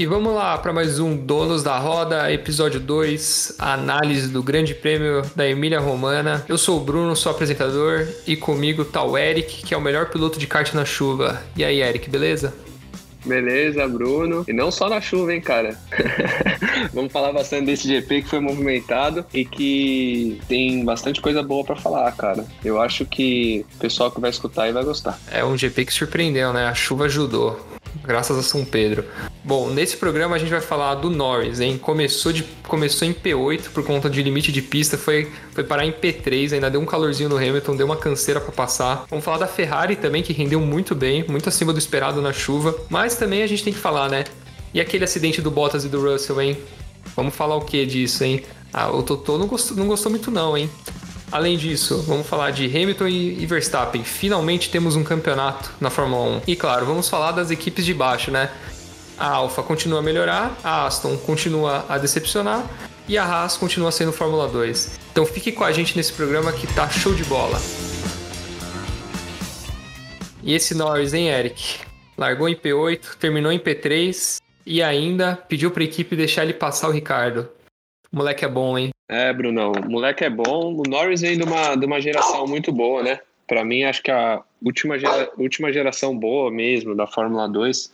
E vamos lá para mais um Donos da Roda, episódio 2, análise do Grande Prêmio da Emília Romana. Eu sou o Bruno, sou apresentador, e comigo tá o Eric, que é o melhor piloto de kart na chuva. E aí, Eric, beleza? Beleza, Bruno. E não só na chuva, hein, cara. Vamos falar bastante desse GP que foi movimentado e que tem bastante coisa boa para falar, cara. Eu acho que o pessoal que vai escutar aí vai gostar. É um GP que surpreendeu, né? A chuva ajudou graças a São Pedro. Bom, nesse programa a gente vai falar do Norris, hein? Começou, de, começou em P8 por conta de limite de pista, foi, foi parar em P3, ainda deu um calorzinho no Hamilton, deu uma canseira para passar. Vamos falar da Ferrari também, que rendeu muito bem, muito acima do esperado na chuva. Mas também a gente tem que falar, né? E aquele acidente do Bottas e do Russell, hein? Vamos falar o que disso, hein? Ah, o Totô não gostou, não gostou muito não, hein? Além disso, vamos falar de Hamilton e Verstappen. Finalmente temos um campeonato na Fórmula 1. E claro, vamos falar das equipes de baixo, né? A Alfa continua a melhorar, a Aston continua a decepcionar e a Haas continua sendo Fórmula 2. Então fique com a gente nesse programa que tá show de bola. E esse Norris, hein, Eric? Largou em P8, terminou em P3 e ainda pediu para a equipe deixar ele passar o Ricardo. Moleque é bom, hein? É, Brunão, moleque é bom. O Norris vem de uma, de uma geração muito boa, né? Para mim, acho que a última, gera, última geração boa mesmo da Fórmula 2.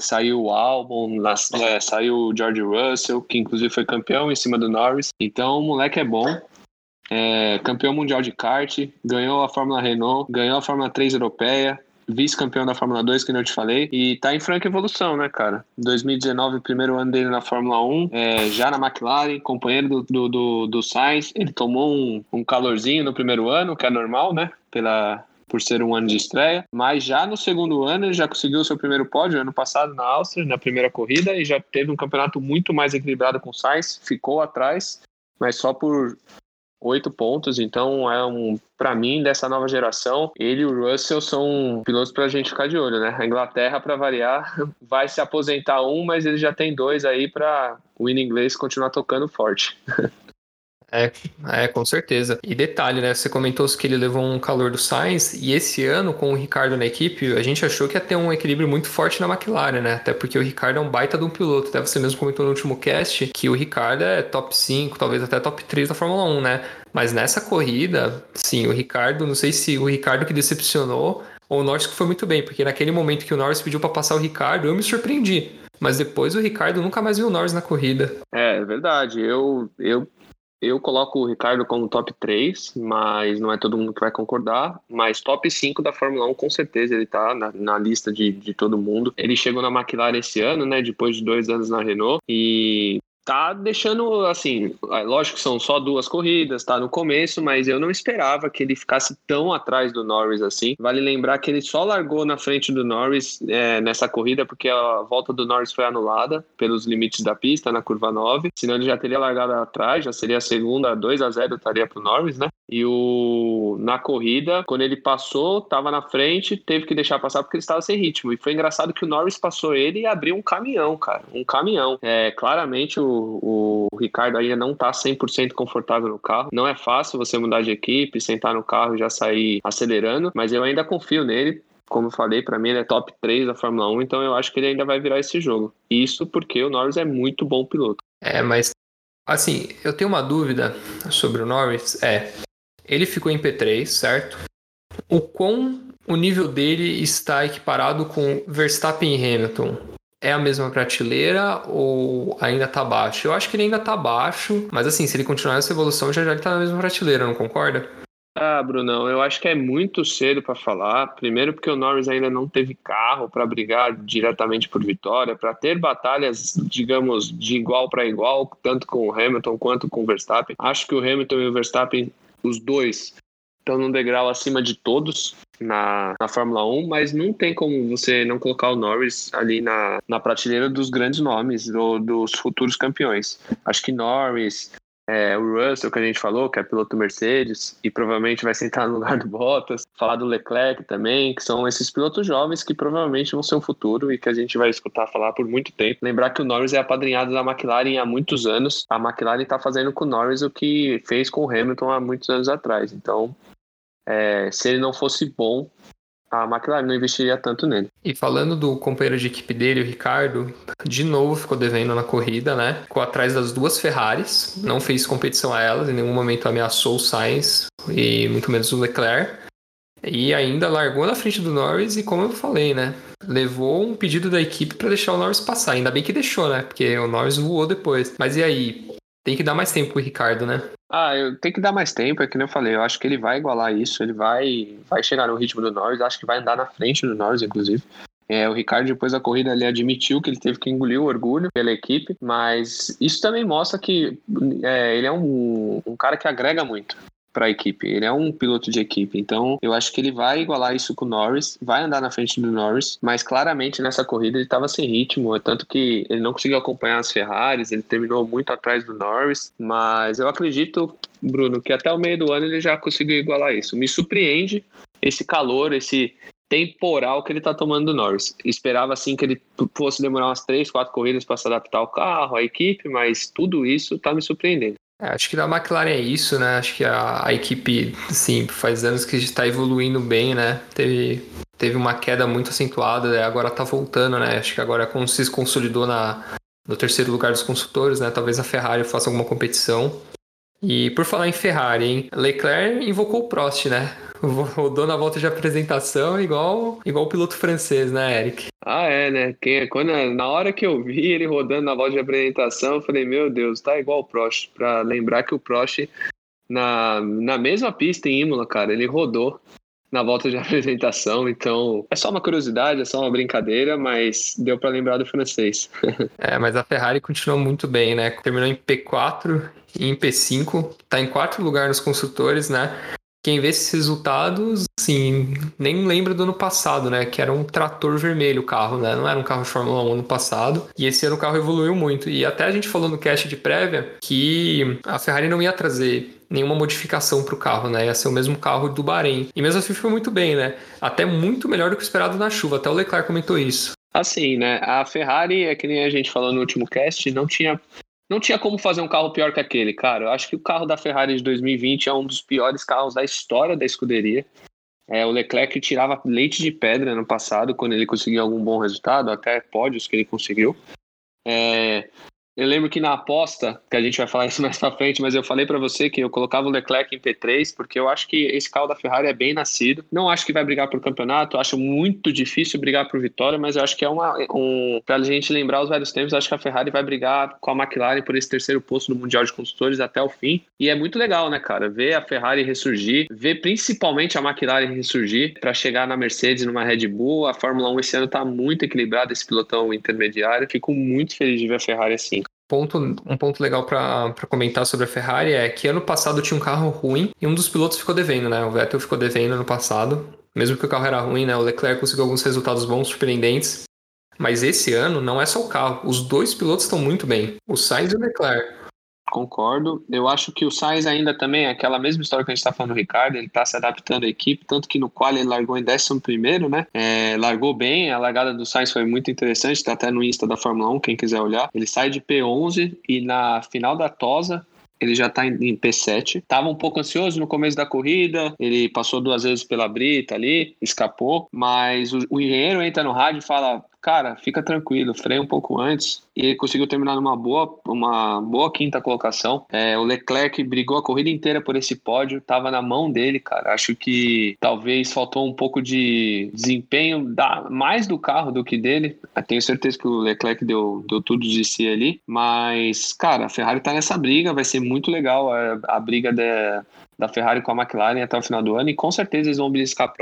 Saiu o Albon, é, saiu o George Russell, que inclusive foi campeão em cima do Norris. Então, o moleque é bom. É, campeão mundial de kart, ganhou a Fórmula Renault, ganhou a Fórmula 3 europeia, vice-campeão da Fórmula 2, que eu te falei, e tá em franca evolução, né, cara? 2019, primeiro ano dele na Fórmula 1, é, já na McLaren, companheiro do, do, do, do Sainz, ele tomou um, um calorzinho no primeiro ano, que é normal, né? Pela, por ser um ano de estreia, mas já no segundo ano ele já conseguiu o seu primeiro pódio ano passado na Áustria, na primeira corrida, e já teve um campeonato muito mais equilibrado com o Sainz, ficou atrás, mas só por oito pontos, então é um, para mim, dessa nova geração, ele e o Russell são pilotos para a gente ficar de olho, né? A Inglaterra, para variar, vai se aposentar um, mas ele já tem dois aí para o hino inglês continuar tocando forte. É, é, com certeza. E detalhe, né? Você comentou que ele levou um calor do Sainz, e esse ano, com o Ricardo na equipe, a gente achou que ia ter um equilíbrio muito forte na McLaren, né? Até porque o Ricardo é um baita de um piloto. Até você mesmo comentou no último cast que o Ricardo é top 5, talvez até top 3 da Fórmula 1, né? Mas nessa corrida, sim, o Ricardo, não sei se o Ricardo que decepcionou ou o Norris que foi muito bem, porque naquele momento que o Norris pediu para passar o Ricardo, eu me surpreendi. Mas depois o Ricardo nunca mais viu o Norris na corrida. É, é verdade. Eu, eu eu coloco o Ricardo como top 3, mas não é todo mundo que vai concordar. Mas top 5 da Fórmula 1, com certeza, ele tá na, na lista de, de todo mundo. Ele chegou na McLaren esse ano, né? Depois de dois anos na Renault. E tá deixando, assim, é, lógico que são só duas corridas, tá no começo, mas eu não esperava que ele ficasse tão atrás do Norris assim. Vale lembrar que ele só largou na frente do Norris é, nessa corrida porque a volta do Norris foi anulada pelos limites da pista na curva 9, senão ele já teria largado atrás, já seria a segunda, 2 a 0 estaria pro Norris, né? E o na corrida, quando ele passou, tava na frente, teve que deixar passar porque ele estava sem ritmo. E foi engraçado que o Norris passou ele e abriu um caminhão, cara, um caminhão. É, claramente o o, Ricardo ainda não está 100% confortável no carro. Não é fácil você mudar de equipe, sentar no carro e já sair acelerando, mas eu ainda confio nele. Como eu falei, para mim ele é top 3 da Fórmula 1, então eu acho que ele ainda vai virar esse jogo. Isso porque o Norris é muito bom piloto. É, mas assim, eu tenho uma dúvida sobre o Norris. É, ele ficou em P3, certo? O quão o nível dele está equiparado com Verstappen e Hamilton? é a mesma prateleira ou ainda tá baixo? Eu acho que ele ainda tá baixo, mas assim, se ele continuar essa evolução, já já ele tá na mesma prateleira, não concorda? Ah, Brunão, eu acho que é muito cedo para falar. Primeiro, porque o Norris ainda não teve carro para brigar diretamente por vitória, para ter batalhas, digamos, de igual para igual, tanto com o Hamilton quanto com o Verstappen. Acho que o Hamilton e o Verstappen, os dois, estão num degrau acima de todos na, na Fórmula 1, mas não tem como você não colocar o Norris ali na, na prateleira dos grandes nomes, do, dos futuros campeões. Acho que Norris, é, o Russell, que a gente falou, que é piloto Mercedes, e provavelmente vai sentar no lugar do Bottas. Falar do Leclerc também, que são esses pilotos jovens que provavelmente vão ser o futuro e que a gente vai escutar falar por muito tempo. Lembrar que o Norris é apadrinhado da McLaren há muitos anos. A McLaren está fazendo com o Norris o que fez com o Hamilton há muitos anos atrás. Então, é, se ele não fosse bom, a McLaren não investiria tanto nele. E falando do companheiro de equipe dele, o Ricardo, de novo ficou devendo na corrida, né? Ficou atrás das duas Ferraris, não fez competição a elas, em nenhum momento ameaçou o Sainz e muito menos o Leclerc. E ainda largou na frente do Norris e, como eu falei, né? Levou um pedido da equipe para deixar o Norris passar. Ainda bem que deixou, né? Porque o Norris voou depois. Mas e aí? Tem que dar mais tempo pro Ricardo, né? Ah, eu tenho que dar mais tempo, é que nem eu falei, eu acho que ele vai igualar isso, ele vai, vai chegar no ritmo do Norris, acho que vai andar na frente do Norris, inclusive. É, o Ricardo, depois da corrida, ele admitiu que ele teve que engolir o orgulho pela equipe, mas isso também mostra que é, ele é um, um cara que agrega muito para a equipe. Ele é um piloto de equipe, então eu acho que ele vai igualar isso com o Norris, vai andar na frente do Norris, mas claramente nessa corrida ele estava sem ritmo, é tanto que ele não conseguiu acompanhar as Ferraris, ele terminou muito atrás do Norris, mas eu acredito, Bruno, que até o meio do ano ele já conseguiu igualar isso. Me surpreende esse calor, esse temporal que ele está tomando do Norris. Esperava assim que ele fosse demorar umas três, quatro corridas para se adaptar ao carro, à equipe, mas tudo isso está me surpreendendo. É, acho que da McLaren é isso, né? Acho que a, a equipe, sim, faz anos que está evoluindo bem, né? Teve, teve uma queda muito acentuada, né? agora está voltando, né? Acho que agora se consolidou na, no terceiro lugar dos construtores, né? Talvez a Ferrari faça alguma competição. E por falar em Ferrari, hein? Leclerc invocou o Prost, né? rodou na volta de apresentação igual, igual o piloto francês, né, Eric? Ah, é, né? Quem, quando, na hora que eu vi ele rodando na volta de apresentação, eu falei, meu Deus, tá igual o Prost. Pra lembrar que o Prost, na, na mesma pista em Imola, cara, ele rodou na volta de apresentação, então é só uma curiosidade, é só uma brincadeira, mas deu para lembrar do francês. é, mas a Ferrari continuou muito bem, né? Terminou em P4 e em P5, tá em quarto lugar nos construtores, né? Quem vê esses resultados, assim, nem lembra do ano passado, né? Que era um trator vermelho o carro, né? Não era um carro de Fórmula 1 ano passado. E esse ano o carro evoluiu muito. E até a gente falou no cast de prévia que a Ferrari não ia trazer nenhuma modificação para o carro, né? Ia ser o mesmo carro do Bahrein. E mesmo assim foi muito bem, né? Até muito melhor do que o esperado na chuva. Até o Leclerc comentou isso. Assim, né? A Ferrari, é que nem a gente falou no último cast, não tinha não tinha como fazer um carro pior que aquele, cara. Eu acho que o carro da Ferrari de 2020 é um dos piores carros da história da escuderia. É, o Leclerc tirava leite de pedra no passado, quando ele conseguia algum bom resultado, até pódios que ele conseguiu. É, eu lembro que na aposta, que a gente vai falar isso mais pra frente, mas eu falei para você que eu colocava o Leclerc em P3, porque eu acho que esse carro da Ferrari é bem nascido. Não acho que vai brigar por campeonato, acho muito difícil brigar por vitória, mas eu acho que é uma. Um, pra gente lembrar os velhos tempos, acho que a Ferrari vai brigar com a McLaren por esse terceiro posto no Mundial de Construtores até o fim. E é muito legal, né, cara? Ver a Ferrari ressurgir, ver principalmente a McLaren ressurgir para chegar na Mercedes, numa Red Bull. A Fórmula 1 esse ano tá muito equilibrada, esse pilotão intermediário. Fico muito feliz de ver a Ferrari assim ponto, um ponto legal para comentar sobre a Ferrari é que ano passado tinha um carro ruim e um dos pilotos ficou devendo, né? O Vettel ficou devendo ano passado, mesmo que o carro era ruim, né? O Leclerc conseguiu alguns resultados bons, surpreendentes. Mas esse ano não é só o carro, os dois pilotos estão muito bem, o Sainz e o Leclerc. Concordo. Eu acho que o Sainz ainda também é aquela mesma história que a gente está falando do Ricardo, ele está se adaptando à equipe, tanto que no qual ele largou em 11 primeiro, né? É, largou bem, a largada do Sainz foi muito interessante, está até no Insta da Fórmula 1, quem quiser olhar. Ele sai de P11 e na final da Tosa, ele já está em, P7. Tava um pouco ansioso no começo da corrida, ele passou duas vezes pela brita ali, escapou, mas o, o engenheiro entra no rádio e fala: cara, fica tranquilo, freia um pouco antes. E ele conseguiu terminar numa boa, uma boa quinta colocação. É, o Leclerc brigou a corrida inteira por esse pódio, tava na mão dele, cara. Acho que talvez faltou um pouco de desempenho da, mais do carro do que dele. Eu tenho certeza que o Leclerc deu, deu tudo de si ali. Mas, cara, a Ferrari tá nessa briga, vai ser muito legal a, a briga de, da Ferrari com a McLaren até o final do ano e com certeza eles vão beliscar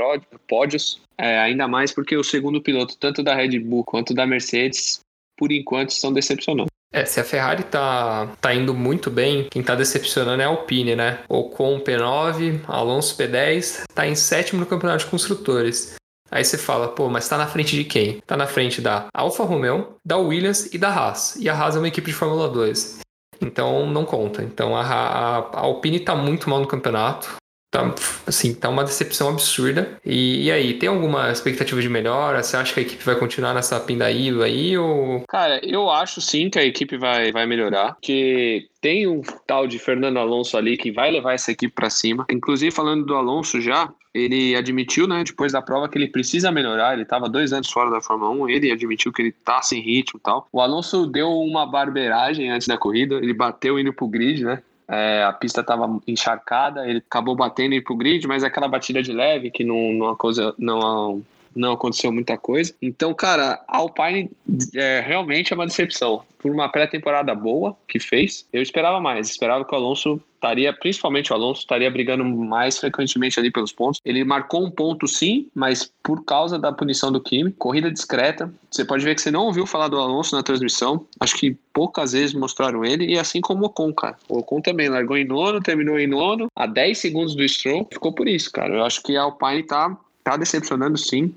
pódios, é, ainda mais porque o segundo piloto, tanto da Red Bull quanto da Mercedes, por enquanto estão decepcionando. É, se a Ferrari tá, tá indo muito bem, quem tá decepcionando é a Alpine, né? Ocon P9, Alonso P10, tá em sétimo no campeonato de construtores. Aí você fala, pô, mas tá na frente de quem? Tá na frente da Alfa Romeo, da Williams e da Haas. E a Haas é uma equipe de Fórmula 2. Então não conta. Então a, a, a Alpine está muito mal no campeonato. Tá, assim, tá uma decepção absurda. E, e, aí, tem alguma expectativa de melhora? Você acha que a equipe vai continuar nessa pindaíba aí ou... Cara, eu acho sim que a equipe vai, vai melhorar, que tem um tal de Fernando Alonso ali que vai levar essa equipe para cima. Inclusive, falando do Alonso já, ele admitiu, né, depois da prova, que ele precisa melhorar. Ele estava dois anos fora da Fórmula 1, ele admitiu que ele tá sem ritmo e tal. O Alonso deu uma barbeiragem antes da corrida, ele bateu indo pro grid, né? É, a pista estava encharcada, ele acabou batendo ir pro grid, mas aquela batida de leve que não, não, coisa, não, não aconteceu muita coisa. Então, cara, a Alpine é, realmente é uma decepção. Por uma pré-temporada boa que fez, eu esperava mais. Esperava que o Alonso estaria, principalmente o Alonso, estaria brigando mais frequentemente ali pelos pontos. Ele marcou um ponto sim, mas por causa da punição do Kimi, corrida discreta. Você pode ver que você não ouviu falar do Alonso na transmissão. Acho que poucas vezes mostraram ele, e assim como o Ocon, cara. O Ocon também largou em nono, terminou em nono, a 10 segundos do Stroll. Ficou por isso, cara. Eu acho que a Alpine tá, tá decepcionando sim.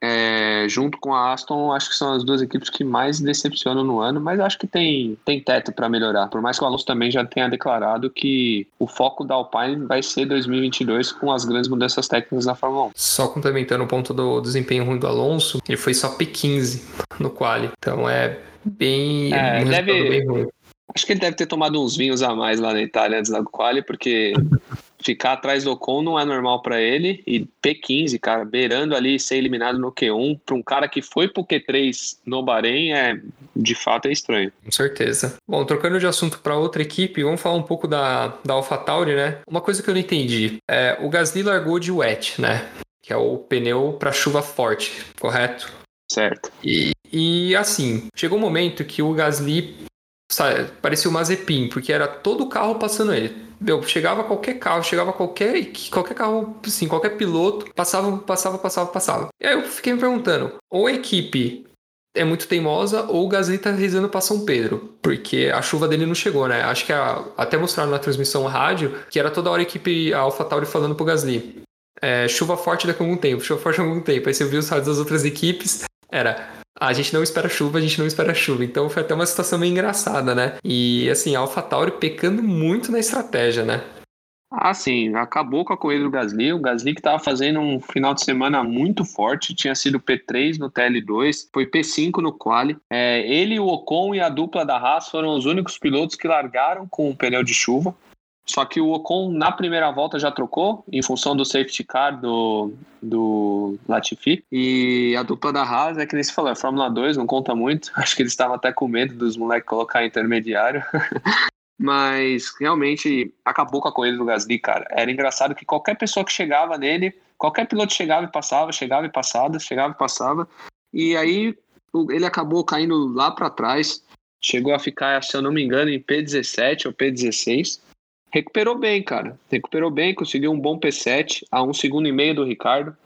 É, junto com a Aston, acho que são as duas equipes que mais decepcionam no ano, mas acho que tem, tem teto para melhorar. Por mais que o Alonso também já tenha declarado que o foco da Alpine vai ser 2022 com as grandes mudanças técnicas na Fórmula 1. Só complementando o ponto do desempenho ruim do Alonso, ele foi só P15 no quali, então é bem, é, deve, bem ruim. Acho que ele deve ter tomado uns vinhos a mais lá na Itália antes da quali, porque ficar atrás do Ocon não é normal para ele. E P15, cara, beirando ali ser eliminado no Q1, para um cara que foi pro Q3 no Bahrein, é de fato é estranho. Com certeza. Bom, trocando de assunto para outra equipe, vamos falar um pouco da, da AlphaTauri, né? Uma coisa que eu não entendi. É, o Gasly largou de wet, né? Que é o pneu para chuva forte, correto? Certo. E, e assim, chegou um momento que o Gasly sabe, parecia o Mazepin, porque era todo o carro passando ele meu, chegava qualquer carro, chegava qualquer, qualquer carro, assim, qualquer piloto, passava, passava, passava, passava. E aí eu fiquei me perguntando, ou a equipe é muito teimosa ou o Gasly tá rezando para São Pedro, porque a chuva dele não chegou, né? Acho que a, até mostraram na transmissão rádio que era toda hora a equipe, a AlphaTauri falando pro Gasly. É, chuva forte daqui a algum tempo, chuva forte daqui a algum tempo. Aí você viu os rádios das outras equipes, era a gente não espera chuva, a gente não espera chuva. Então foi até uma situação meio engraçada, né? E assim, a AlphaTauri pecando muito na estratégia, né? Ah, sim, acabou com a corrida do Gasly. O Gasly que estava fazendo um final de semana muito forte, tinha sido P3 no TL2, foi P5 no quali. É, ele, o Ocon e a dupla da Haas foram os únicos pilotos que largaram com o pneu de chuva. Só que o Ocon na primeira volta já trocou, em função do safety car do, do Latifi. E a dupla da Haas é que nem se falou, é Fórmula 2, não conta muito. Acho que eles estavam até com medo dos moleques colocar intermediário. Mas realmente acabou com a corrida do Gasly, cara. Era engraçado que qualquer pessoa que chegava nele, qualquer piloto chegava e passava, chegava e passava, chegava e passava. E aí ele acabou caindo lá para trás. Chegou a ficar, se eu não me engano, em P17 ou P16 recuperou bem, cara. Recuperou bem, conseguiu um bom P7 a um segundo e meio do Ricardo.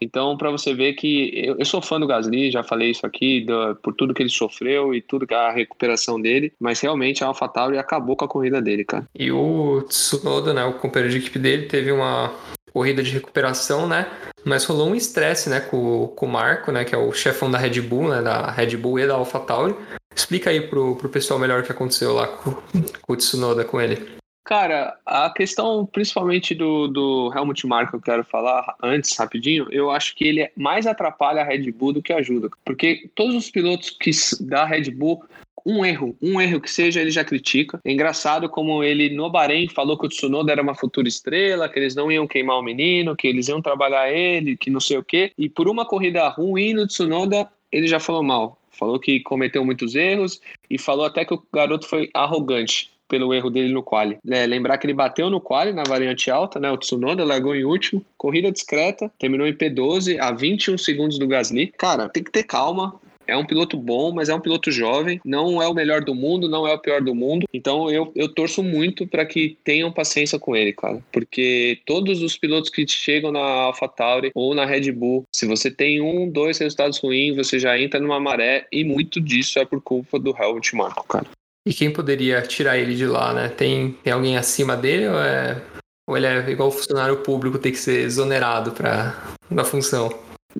Então, para você ver que eu, eu, sou fã do Gasly, já falei isso aqui, do, por tudo que ele sofreu e tudo a recuperação dele, mas realmente a AlphaTauri acabou com a corrida dele, cara. E o Tsunoda, né, o companheiro de equipe dele, teve uma corrida de recuperação, né? Mas rolou um estresse, né, com, com o Marco, né, que é o chefão da Red Bull, né, da Red Bull e da AlphaTauri. Explica aí pro, pro pessoal melhor o que aconteceu lá com, com o Tsunoda, com ele. Cara, a questão principalmente do, do Helmut Marko que eu quero falar antes, rapidinho, eu acho que ele mais atrapalha a Red Bull do que ajuda. Porque todos os pilotos que da Red Bull um erro, um erro que seja, ele já critica. É engraçado como ele no Bahrein falou que o Tsunoda era uma futura estrela, que eles não iam queimar o menino, que eles iam trabalhar ele, que não sei o quê. E por uma corrida ruim no Tsunoda, ele já falou mal. Falou que cometeu muitos erros e falou até que o garoto foi arrogante pelo erro dele no quali. É, lembrar que ele bateu no quali na variante alta, né? O Tsunoda largou em último, corrida discreta, terminou em P12 a 21 segundos do Gasly. Cara, tem que ter calma. É um piloto bom, mas é um piloto jovem. Não é o melhor do mundo, não é o pior do mundo. Então eu, eu torço muito para que tenham paciência com ele, cara. Porque todos os pilotos que chegam na AlphaTauri ou na Red Bull, se você tem um, dois resultados ruins, você já entra numa maré. E muito disso é por culpa do Helmut Marko, cara. E quem poderia tirar ele de lá, né? Tem, tem alguém acima dele ou, é, ou ele é igual funcionário público, tem que ser exonerado para da função?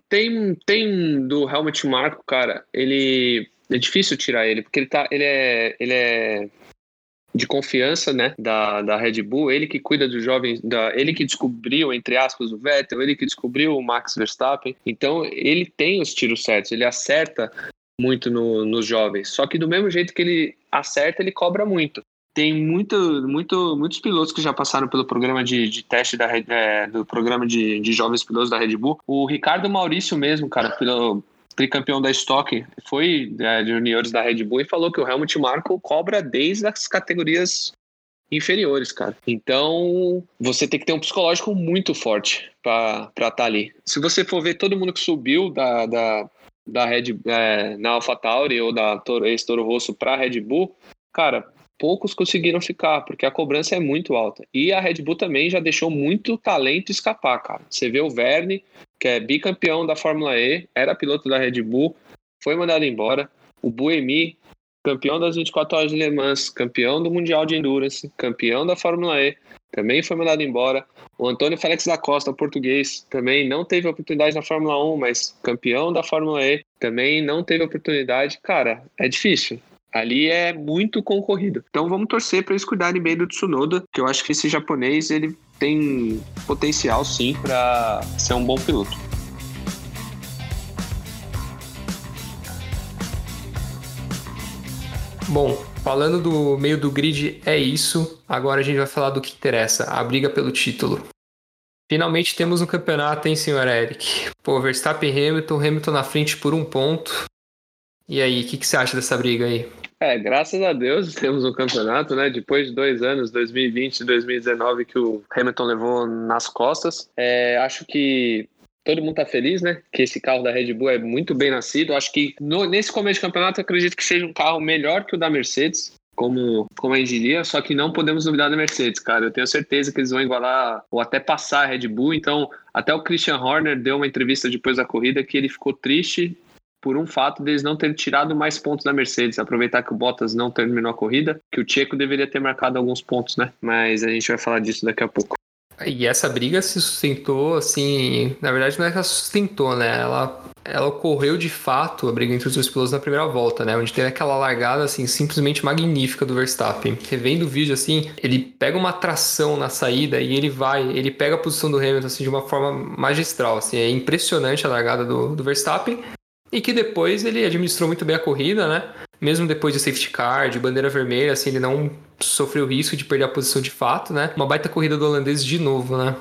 Tem, tem do Helmut Marco, cara, ele é difícil tirar ele, porque ele tá, ele é, ele é de confiança, né, da, da Red Bull, ele que cuida dos jovens, da, ele que descobriu, entre aspas, o Vettel, ele que descobriu o Max Verstappen. Então, ele tem os tiros certos, ele acerta muito no, nos jovens. Só que do mesmo jeito que ele acerta, ele cobra muito. Tem muito, muito, muitos pilotos que já passaram pelo programa de, de teste da, é, do programa de, de jovens pilotos da Red Bull. O Ricardo Maurício mesmo, cara, pelo, tricampeão da Stock, foi é, de juniores da Red Bull e falou que o Helmut Marko cobra desde as categorias inferiores, cara. Então, você tem que ter um psicológico muito forte para estar tá ali. Se você for ver todo mundo que subiu da, da, da Red é, na AlphaTauri ou da ex-Toro Rosso para Red Bull, cara, poucos conseguiram ficar, porque a cobrança é muito alta. E a Red Bull também já deixou muito talento escapar, cara. Você vê o Verne, que é bicampeão da Fórmula E, era piloto da Red Bull, foi mandado embora. O Buemi, campeão das 24 horas de Le Mans, campeão do Mundial de Endurance, campeão da Fórmula E, também foi mandado embora. O Antônio Félix da Costa, português, também não teve oportunidade na Fórmula 1, mas campeão da Fórmula E, também não teve oportunidade. Cara, é difícil. Ali é muito concorrido. Então vamos torcer para eles cuidarem bem do Tsunoda, que eu acho que esse japonês ele tem potencial sim para ser um bom piloto. Bom, falando do meio do grid, é isso. Agora a gente vai falar do que interessa, a briga pelo título. Finalmente temos um campeonato, hein, senhor Eric? Pô, Verstappen e Hamilton, Hamilton na frente por um ponto. E aí, o que, que você acha dessa briga aí? É, graças a Deus temos um campeonato, né? Depois de dois anos, 2020 e 2019, que o Hamilton levou nas costas. É, acho que todo mundo tá feliz, né? Que esse carro da Red Bull é muito bem nascido. Acho que no, nesse começo de campeonato, acredito que seja um carro melhor que o da Mercedes. Como, como a gente diria, só que não podemos duvidar da Mercedes, cara. Eu tenho certeza que eles vão igualar ou até passar a Red Bull. Então, até o Christian Horner deu uma entrevista depois da corrida que ele ficou triste por um fato deles não terem tirado mais pontos da Mercedes, aproveitar que o Bottas não terminou a corrida, que o Checo deveria ter marcado alguns pontos, né? Mas a gente vai falar disso daqui a pouco. E essa briga se sustentou, assim, na verdade não é que ela sustentou, né? Ela, ela ocorreu de fato, a briga entre os dois pilotos na primeira volta, né? Onde teve aquela largada, assim, simplesmente magnífica do Verstappen. Revendo o vídeo, assim, ele pega uma tração na saída e ele vai, ele pega a posição do Hamilton, assim, de uma forma magistral, assim. É impressionante a largada do, do Verstappen e que depois ele administrou muito bem a corrida, né? Mesmo depois de safety car, de bandeira vermelha, assim, ele não sofreu risco de perder a posição de fato, né? Uma baita corrida do holandês de novo, né?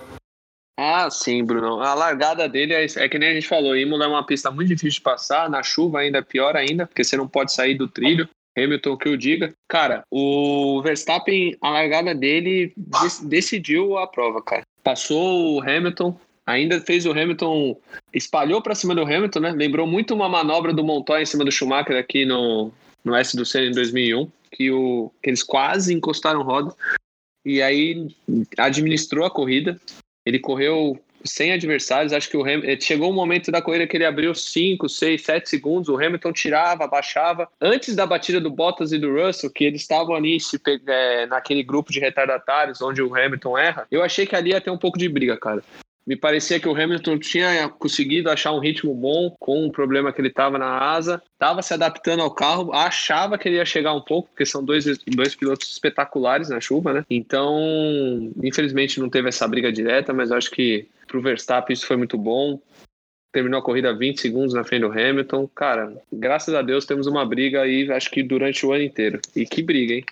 Ah, sim, Bruno. A largada dele é, é que nem a gente falou, Imola é uma pista muito difícil de passar, na chuva ainda é pior ainda, porque você não pode sair do trilho. Hamilton que o diga. Cara, o Verstappen, a largada dele decidiu a prova, cara. Passou o Hamilton, ainda fez o Hamilton, espalhou para cima do Hamilton, né? Lembrou muito uma manobra do Montoya em cima do Schumacher aqui no, no S do Senna em 2001, que, o, que eles quase encostaram roda. E aí administrou a corrida. Ele correu sem adversários. Acho que o Ham... Eh, chegou um momento da corrida que ele abriu 5, 6, 7 segundos. O Hamilton tirava, abaixava. Antes da batida do Bottas e do Russell, que eles estavam ali se é, naquele grupo de retardatários onde o Hamilton erra, eu achei que ali ia ter um pouco de briga, cara. Me parecia que o Hamilton tinha conseguido achar um ritmo bom com o problema que ele estava na asa, estava se adaptando ao carro, achava que ele ia chegar um pouco, porque são dois, dois pilotos espetaculares na chuva, né? Então, infelizmente não teve essa briga direta, mas acho que para o Verstappen isso foi muito bom. Terminou a corrida 20 segundos na frente do Hamilton. Cara, graças a Deus temos uma briga aí, acho que durante o ano inteiro. E que briga, hein?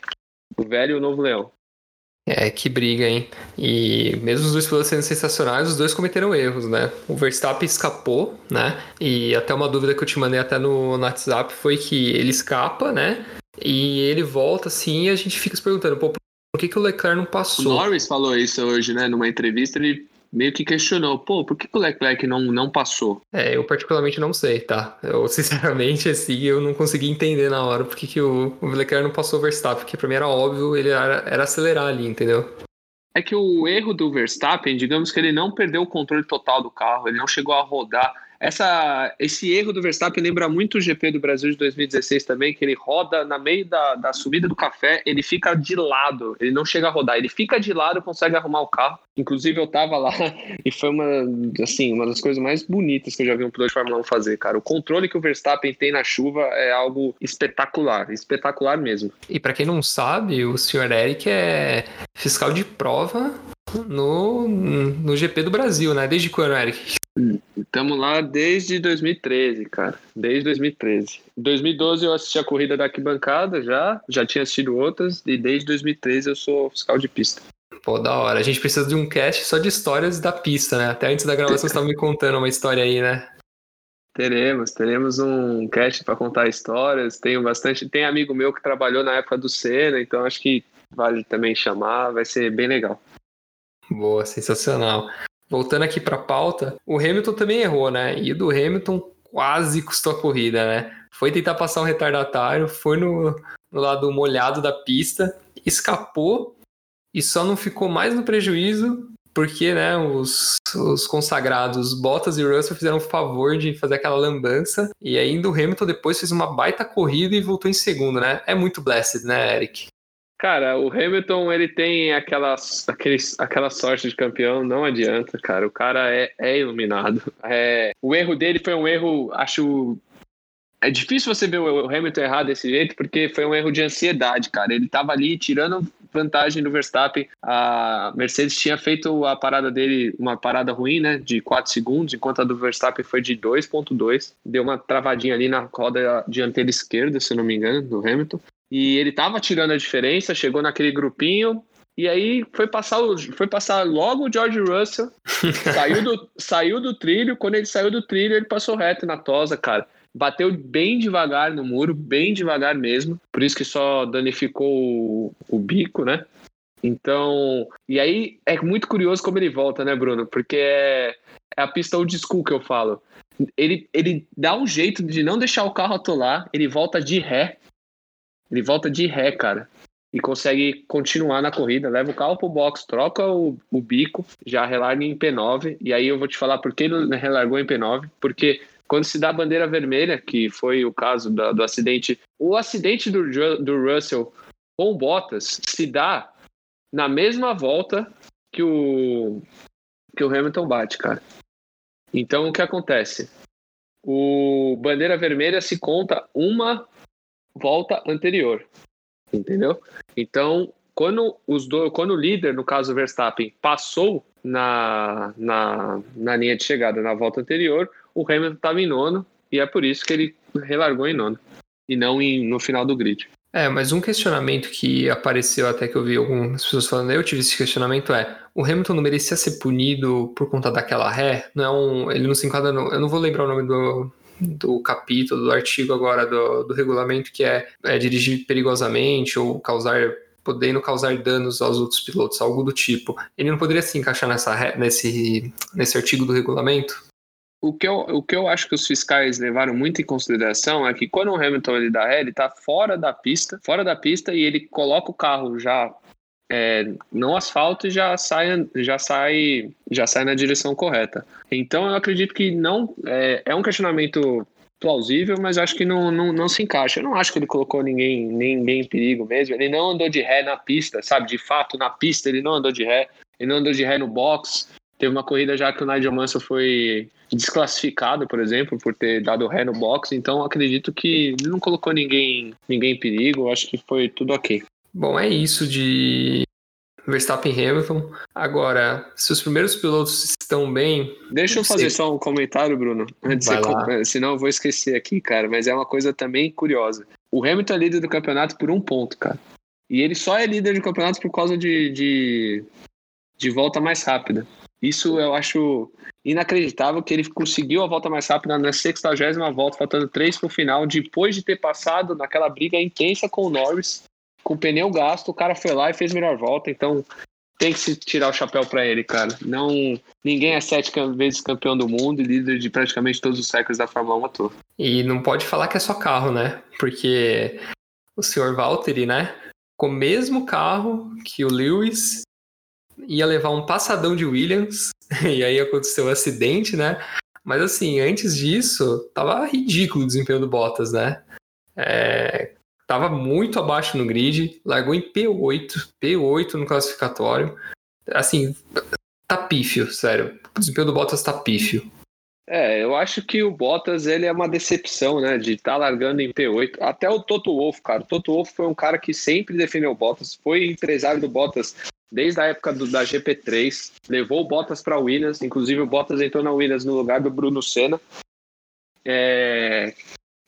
O velho e o novo leão. É, que briga, hein? E mesmo os dois pilotos sendo sensacionais, os dois cometeram erros, né? O Verstappen escapou, né? E até uma dúvida que eu te mandei até no, no WhatsApp foi que ele escapa, né? E ele volta assim e a gente fica se perguntando, pô, por que, que o Leclerc não passou? O Norris falou isso hoje, né? Numa entrevista, ele meio que questionou, pô, por que, o Leclerc não, não passou? É, eu particularmente não sei, tá? Eu, sinceramente, assim, eu não consegui entender na hora por que, que o, o Leclerc não passou o Verstappen, porque pra mim era óbvio, ele era, era acelerar ali, entendeu? É que o erro do Verstappen, digamos que ele não perdeu o controle total do carro, ele não chegou a rodar. Essa, esse erro do Verstappen lembra muito o GP do Brasil de 2016 também, que ele roda na meio da, da subida do café, ele fica de lado, ele não chega a rodar, ele fica de lado, consegue arrumar o carro. Inclusive eu tava lá e foi uma, assim, uma das coisas mais bonitas que eu já vi um piloto de Fórmula 1 fazer, cara. O controle que o Verstappen tem na chuva é algo espetacular, espetacular mesmo. E para quem não sabe, o senhor Eric é fiscal de prova no, no GP do Brasil, né? Desde quando, Eric? Estamos lá desde 2013, cara. Desde 2013. Em 2012 eu assisti a corrida da arquibancada já, já tinha assistido outras, e desde 2013 eu sou fiscal de pista. Pô, da hora. A gente precisa de um cast só de histórias da pista, né? Até antes da gravação você estava me contando uma história aí, né? Teremos, teremos um cast para contar histórias. Tenho bastante. Tem amigo meu que trabalhou na época do Senna, então acho que vale também chamar, vai ser bem legal. Boa, sensacional. Voltando aqui para a pauta, o Hamilton também errou, né? E do Hamilton quase custou a corrida, né? Foi tentar passar um retardatário, foi no, no lado molhado da pista, escapou e só não ficou mais no prejuízo porque né, os, os consagrados Bottas e Russell fizeram o favor de fazer aquela lambança e ainda o Hamilton depois fez uma baita corrida e voltou em segundo, né? É muito blessed, né, Eric? Cara, o Hamilton, ele tem aquela, aquele, aquela sorte de campeão, não adianta, cara. O cara é, é iluminado. É, o erro dele foi um erro, acho. É difícil você ver o Hamilton errar desse jeito, porque foi um erro de ansiedade, cara. Ele tava ali tirando vantagem do Verstappen. A Mercedes tinha feito a parada dele, uma parada ruim, né, de 4 segundos, enquanto a do Verstappen foi de 2.2. Deu uma travadinha ali na roda dianteira esquerda, se não me engano, do Hamilton. E ele tava tirando a diferença, chegou naquele grupinho, e aí foi passar, foi passar logo o George Russell, saiu do, saiu do trilho. Quando ele saiu do trilho, ele passou reto na tosa, cara. Bateu bem devagar no muro, bem devagar mesmo. Por isso que só danificou o, o bico, né? Então, e aí é muito curioso como ele volta, né, Bruno? Porque é, é a pista old school que eu falo. Ele, ele dá um jeito de não deixar o carro atolar, ele volta de ré, ele volta de ré, cara. E consegue continuar na corrida, leva o carro pro box, troca o, o bico, já relarga em P9. E aí eu vou te falar por que ele relargou em P9. Porque quando se dá a bandeira vermelha, que foi o caso da, do acidente, o acidente do, do Russell com Bottas se dá na mesma volta que o, que o Hamilton bate, cara. Então o que acontece? O bandeira vermelha se conta uma volta anterior. Entendeu? Então, quando, os do, quando o líder, no caso Verstappen, passou na, na, na linha de chegada na volta anterior, o Hamilton estava em nono e é por isso que ele relargou em nono e não em, no final do grid. É, mas um questionamento que apareceu até que eu vi algumas pessoas falando, eu tive esse questionamento é, o Hamilton não merecia ser punido por conta daquela ré? Não é ele não se enquadra no, eu não vou lembrar o nome do, do capítulo, do artigo agora do, do regulamento, que é, é dirigir perigosamente ou causar podendo causar danos aos outros pilotos, algo do tipo. Ele não poderia se encaixar nessa, nesse, nesse artigo do regulamento? O que, eu, o que eu acho que os fiscais levaram muito em consideração é que quando o Hamilton ele dá ré, ele está fora da pista, fora da pista e ele coloca o carro já é, no asfalto e já sai, já sai, já sai na direção correta. Então eu acredito que não é, é um questionamento plausível, mas acho que não, não, não se encaixa. Eu não acho que ele colocou ninguém, ninguém em perigo mesmo. Ele não andou de ré na pista, sabe? De fato, na pista ele não andou de ré. Ele não andou de ré no box. Teve uma corrida já que o Nigel Mansell foi desclassificado, por exemplo, por ter dado ré no box. Então acredito que não colocou ninguém, ninguém em perigo. Acho que foi tudo ok. Bom, é isso de Verstappen e Hamilton. Agora, se os primeiros pilotos estão bem. Deixa eu fazer só um comentário, Bruno. Antes Vai você, senão eu vou esquecer aqui, cara. Mas é uma coisa também curiosa. O Hamilton é líder do campeonato por um ponto, cara. E ele só é líder do campeonato por causa de, de, de volta mais rápida. Isso eu acho inacreditável que ele conseguiu a volta mais rápida na 60 volta, faltando três para o final, depois de ter passado naquela briga intensa com o Norris com o pneu gasto, o cara foi lá e fez melhor volta, então tem que se tirar o chapéu para ele, cara. Não, ninguém é sete vezes campeão do mundo e líder de praticamente todos os recordes da Fórmula 1 ator. E não pode falar que é só carro, né? Porque o senhor Valtteri, né? Com o mesmo carro que o Lewis ia levar um passadão de Williams e aí aconteceu o um acidente, né? Mas assim, antes disso, tava ridículo o desempenho do Bottas, né? É, tava muito abaixo no grid, largou em P8, P8 no classificatório. Assim, tá pífio, sério. O desempenho do Bottas tá pífio. É, eu acho que o Bottas ele é uma decepção, né? De estar tá largando em P8. Até o Toto Wolff, cara. O Toto Wolff foi um cara que sempre defendeu o Bottas, foi empresário do Bottas desde a época do, da GP3, levou o Bottas para Williams, inclusive o Bottas entrou na Williams no lugar do Bruno Senna. É,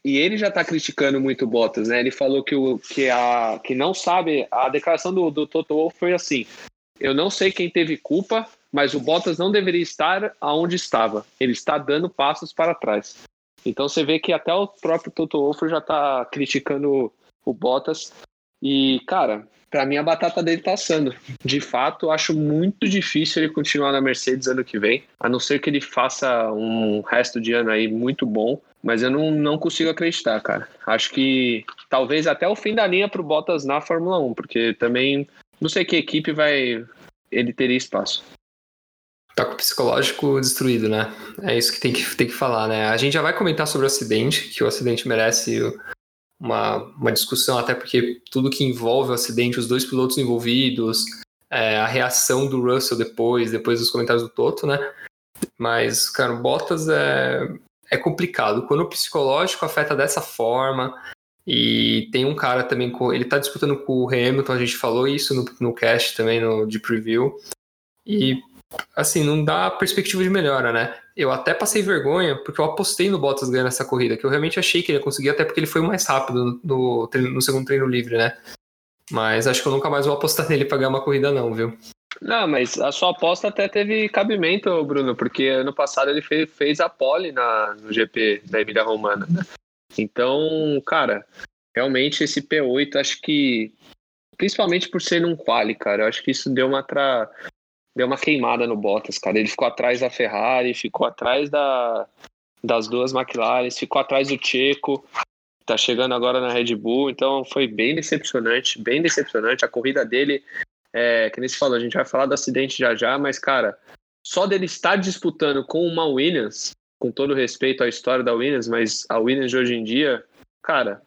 e ele já está criticando muito o Bottas, né? Ele falou que, o, que, a, que não sabe. A declaração do, do Toto Wolff foi assim: eu não sei quem teve culpa, mas o Bottas não deveria estar aonde estava. Ele está dando passos para trás. Então você vê que até o próprio Toto Wolff já está criticando o Bottas. E, cara, para mim a batata dele tá assando. De fato, acho muito difícil ele continuar na Mercedes ano que vem, a não ser que ele faça um resto de ano aí muito bom. Mas eu não, não consigo acreditar, cara. Acho que talvez até o fim da linha pro Bottas na Fórmula 1, porque também não sei que equipe vai ele teria espaço. Tá com o psicológico destruído, né? É isso que tem que, tem que falar, né? A gente já vai comentar sobre o acidente, que o acidente merece uma, uma discussão, até porque tudo que envolve o acidente, os dois pilotos envolvidos, é, a reação do Russell depois, depois dos comentários do Toto, né? Mas, cara, o Bottas é, é complicado. Quando o psicológico afeta dessa forma, e tem um cara também, com, ele tá disputando com o Hamilton, a gente falou isso no, no cast também, no, de preview, e assim, não dá perspectiva de melhora, né? Eu até passei vergonha porque eu apostei no Bottas ganhando essa corrida, que eu realmente achei que ele ia conseguir, até porque ele foi o mais rápido no, no, no segundo treino livre, né? Mas acho que eu nunca mais vou apostar nele pra ganhar uma corrida, não, viu? Não, mas a sua aposta até teve cabimento, Bruno, porque ano passado ele fez, fez a pole na, no GP da Emília Romana? Então, cara, realmente esse P8, acho que, principalmente por ser num quali, cara, eu acho que isso deu uma, tra deu uma queimada no Bottas, cara. Ele ficou atrás da Ferrari, ficou atrás da, das duas McLaren, ficou atrás do Checo, tá chegando agora na Red Bull, então foi bem decepcionante, bem decepcionante. A corrida dele, é, que nem se falou, a gente vai falar do acidente já já, mas, cara, só dele estar disputando com uma Williams, com todo respeito à história da Williams, mas a Williams de hoje em dia, cara,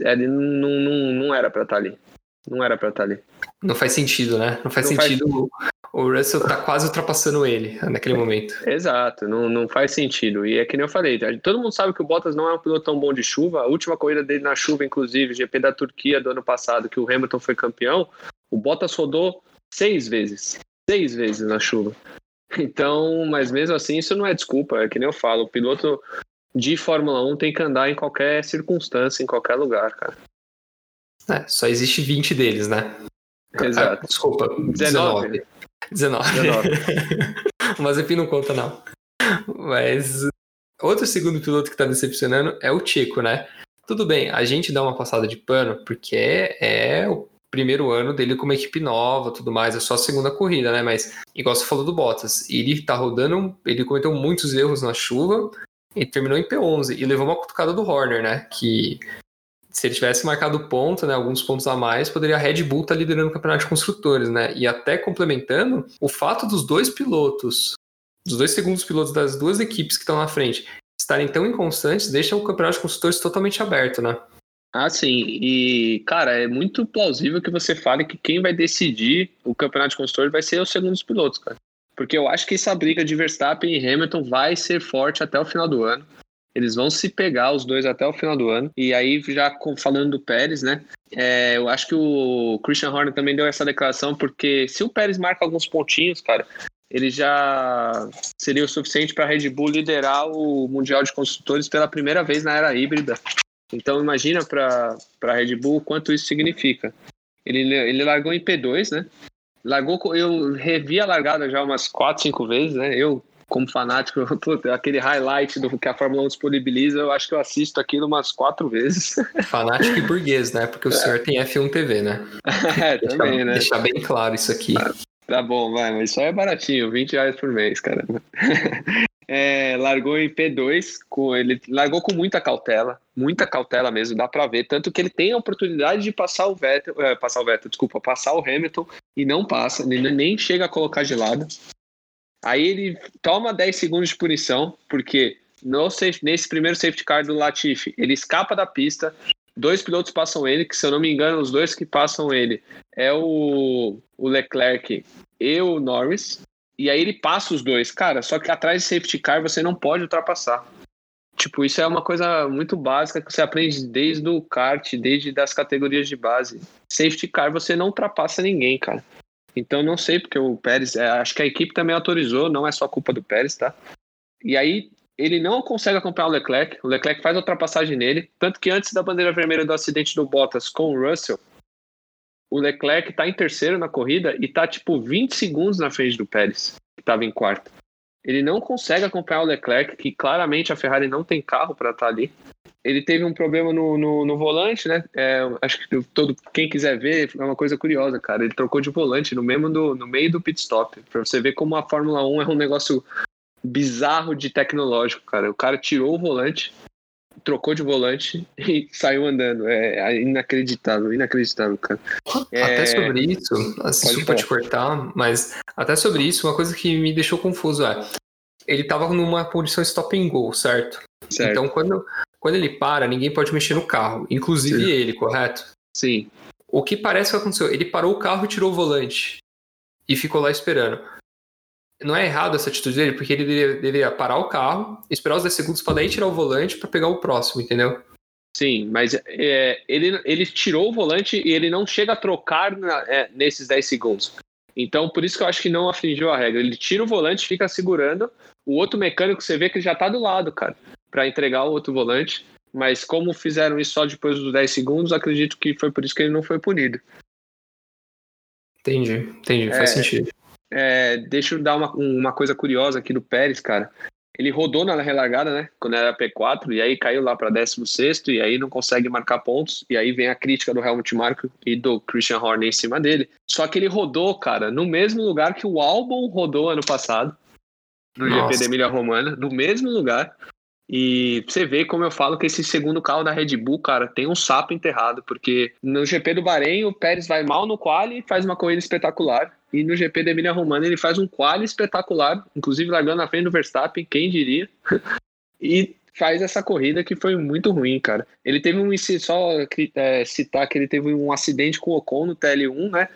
ele não, não, não era para estar tá ali. Não era para estar tá ali. Não faz sentido, né? Não faz não sentido faz o Russell tá quase ultrapassando ele naquele momento. Exato, não, não faz sentido. E é que nem eu falei, todo mundo sabe que o Bottas não é um piloto tão bom de chuva. A última corrida dele na chuva, inclusive, GP da Turquia do ano passado, que o Hamilton foi campeão, o Bottas rodou seis vezes. Seis vezes na chuva. Então, mas mesmo assim, isso não é desculpa. É que nem eu falo, o piloto de Fórmula 1 tem que andar em qualquer circunstância, em qualquer lugar, cara. É, só existe 20 deles, né? Exato. Ah, desculpa, 19. 19. 19. 19. o Mazepin não conta, não. Mas outro segundo piloto que tá decepcionando é o Chico, né? Tudo bem, a gente dá uma passada de pano porque é, é o primeiro ano dele com uma equipe nova, tudo mais, é só a segunda corrida, né? Mas, igual você falou do Bottas, ele tá rodando, ele cometeu muitos erros na chuva e terminou em P11 e levou uma cutucada do Horner, né? Que se ele tivesse marcado ponto, né, alguns pontos a mais, poderia a Red Bull estar tá liderando o campeonato de construtores, né? E até complementando, o fato dos dois pilotos, dos dois segundos pilotos das duas equipes que estão na frente, estarem tão inconstantes, deixa o campeonato de construtores totalmente aberto, né? Ah, sim. E, cara, é muito plausível que você fale que quem vai decidir o campeonato de construtores vai ser os segundos pilotos, cara. Porque eu acho que essa briga de Verstappen e Hamilton vai ser forte até o final do ano. Eles vão se pegar os dois até o final do ano. E aí, já falando do Pérez, né? É, eu acho que o Christian Horner também deu essa declaração, porque se o Pérez marca alguns pontinhos, cara, ele já seria o suficiente para a Red Bull liderar o Mundial de Construtores pela primeira vez na era híbrida. Então imagina para a Red Bull quanto isso significa. Ele, ele largou em P2, né? Largou, eu revi a largada já umas 4, 5 vezes, né? Eu como fanático, aquele highlight do que a Fórmula 1 disponibiliza, eu acho que eu assisto aquilo umas quatro vezes. Fanático e burguês, né? Porque o é. senhor tem F1 TV, né? É, também, deixar, né? Deixar bem claro isso aqui. Ah, tá bom, vai, mas aí é baratinho, 20 reais por mês, cara. É, largou em P2, com, ele largou com muita cautela, muita cautela mesmo, dá para ver, tanto que ele tem a oportunidade de passar o Vettel, é, passar o Vettel, desculpa, passar o Hamilton e não passa, ele nem chega a colocar de lado. Aí ele toma 10 segundos de punição, porque no nesse primeiro safety car do Latifi, ele escapa da pista, dois pilotos passam ele, que se eu não me engano, os dois que passam ele é o, o Leclerc e o Norris, e aí ele passa os dois. Cara, só que atrás de safety car você não pode ultrapassar. Tipo, isso é uma coisa muito básica que você aprende desde o kart, desde das categorias de base. Safety car você não ultrapassa ninguém, cara. Então não sei porque o Pérez, é, acho que a equipe também autorizou, não é só culpa do Pérez, tá? E aí ele não consegue acompanhar o Leclerc, o Leclerc faz a ultrapassagem nele, tanto que antes da bandeira vermelha do acidente do Bottas com o Russell, o Leclerc tá em terceiro na corrida e tá tipo 20 segundos na frente do Pérez, que tava em quarto. Ele não consegue acompanhar o Leclerc, que claramente a Ferrari não tem carro para estar tá ali. Ele teve um problema no, no, no volante, né? É, acho que todo quem quiser ver é uma coisa curiosa, cara. Ele trocou de volante no mesmo do, no meio do pit stop, para você ver como a Fórmula 1 é um negócio bizarro de tecnológico, cara. O cara tirou o volante, trocou de volante e saiu andando. É inacreditável, inacreditável, cara. Até é... sobre isso, assim, desculpa te cortar, mas até sobre isso, uma coisa que me deixou confuso é ele estava numa posição stop and go, certo? certo? Então quando, quando ele para, ninguém pode mexer no carro, inclusive Sim. ele, correto? Sim. O que parece que aconteceu? Ele parou o carro e tirou o volante e ficou lá esperando não é errado essa atitude dele, porque ele deveria, deveria parar o carro, esperar os 10 segundos para daí tirar o volante para pegar o próximo, entendeu? Sim, mas é, ele, ele tirou o volante e ele não chega a trocar na, é, nesses 10 segundos. Então, por isso que eu acho que não afligiu a regra. Ele tira o volante, fica segurando. O outro mecânico, você vê que ele já tá do lado, cara, para entregar o outro volante. Mas como fizeram isso só depois dos 10 segundos, acredito que foi por isso que ele não foi punido. Entendi, entendi, faz é, sentido. É, deixa eu dar uma, uma coisa curiosa aqui do Pérez, cara. Ele rodou na relargada, né? Quando era P4, e aí caiu lá para 16 e aí não consegue marcar pontos. E aí vem a crítica do Helmut Marko e do Christian Horner em cima dele. Só que ele rodou, cara, no mesmo lugar que o Albon rodou ano passado, no Nossa. GP da Emília Romana, no mesmo lugar. E você vê como eu falo que esse segundo carro da Red Bull, cara, tem um sapo enterrado, porque no GP do Bahrein o Pérez vai mal no quali e faz uma corrida espetacular. E no GP da Emília Romana ele faz um quali espetacular, inclusive largando na frente do Verstappen, quem diria. e faz essa corrida que foi muito ruim, cara. Ele teve um só é, citar que ele teve um acidente com o Ocon no TL1, né?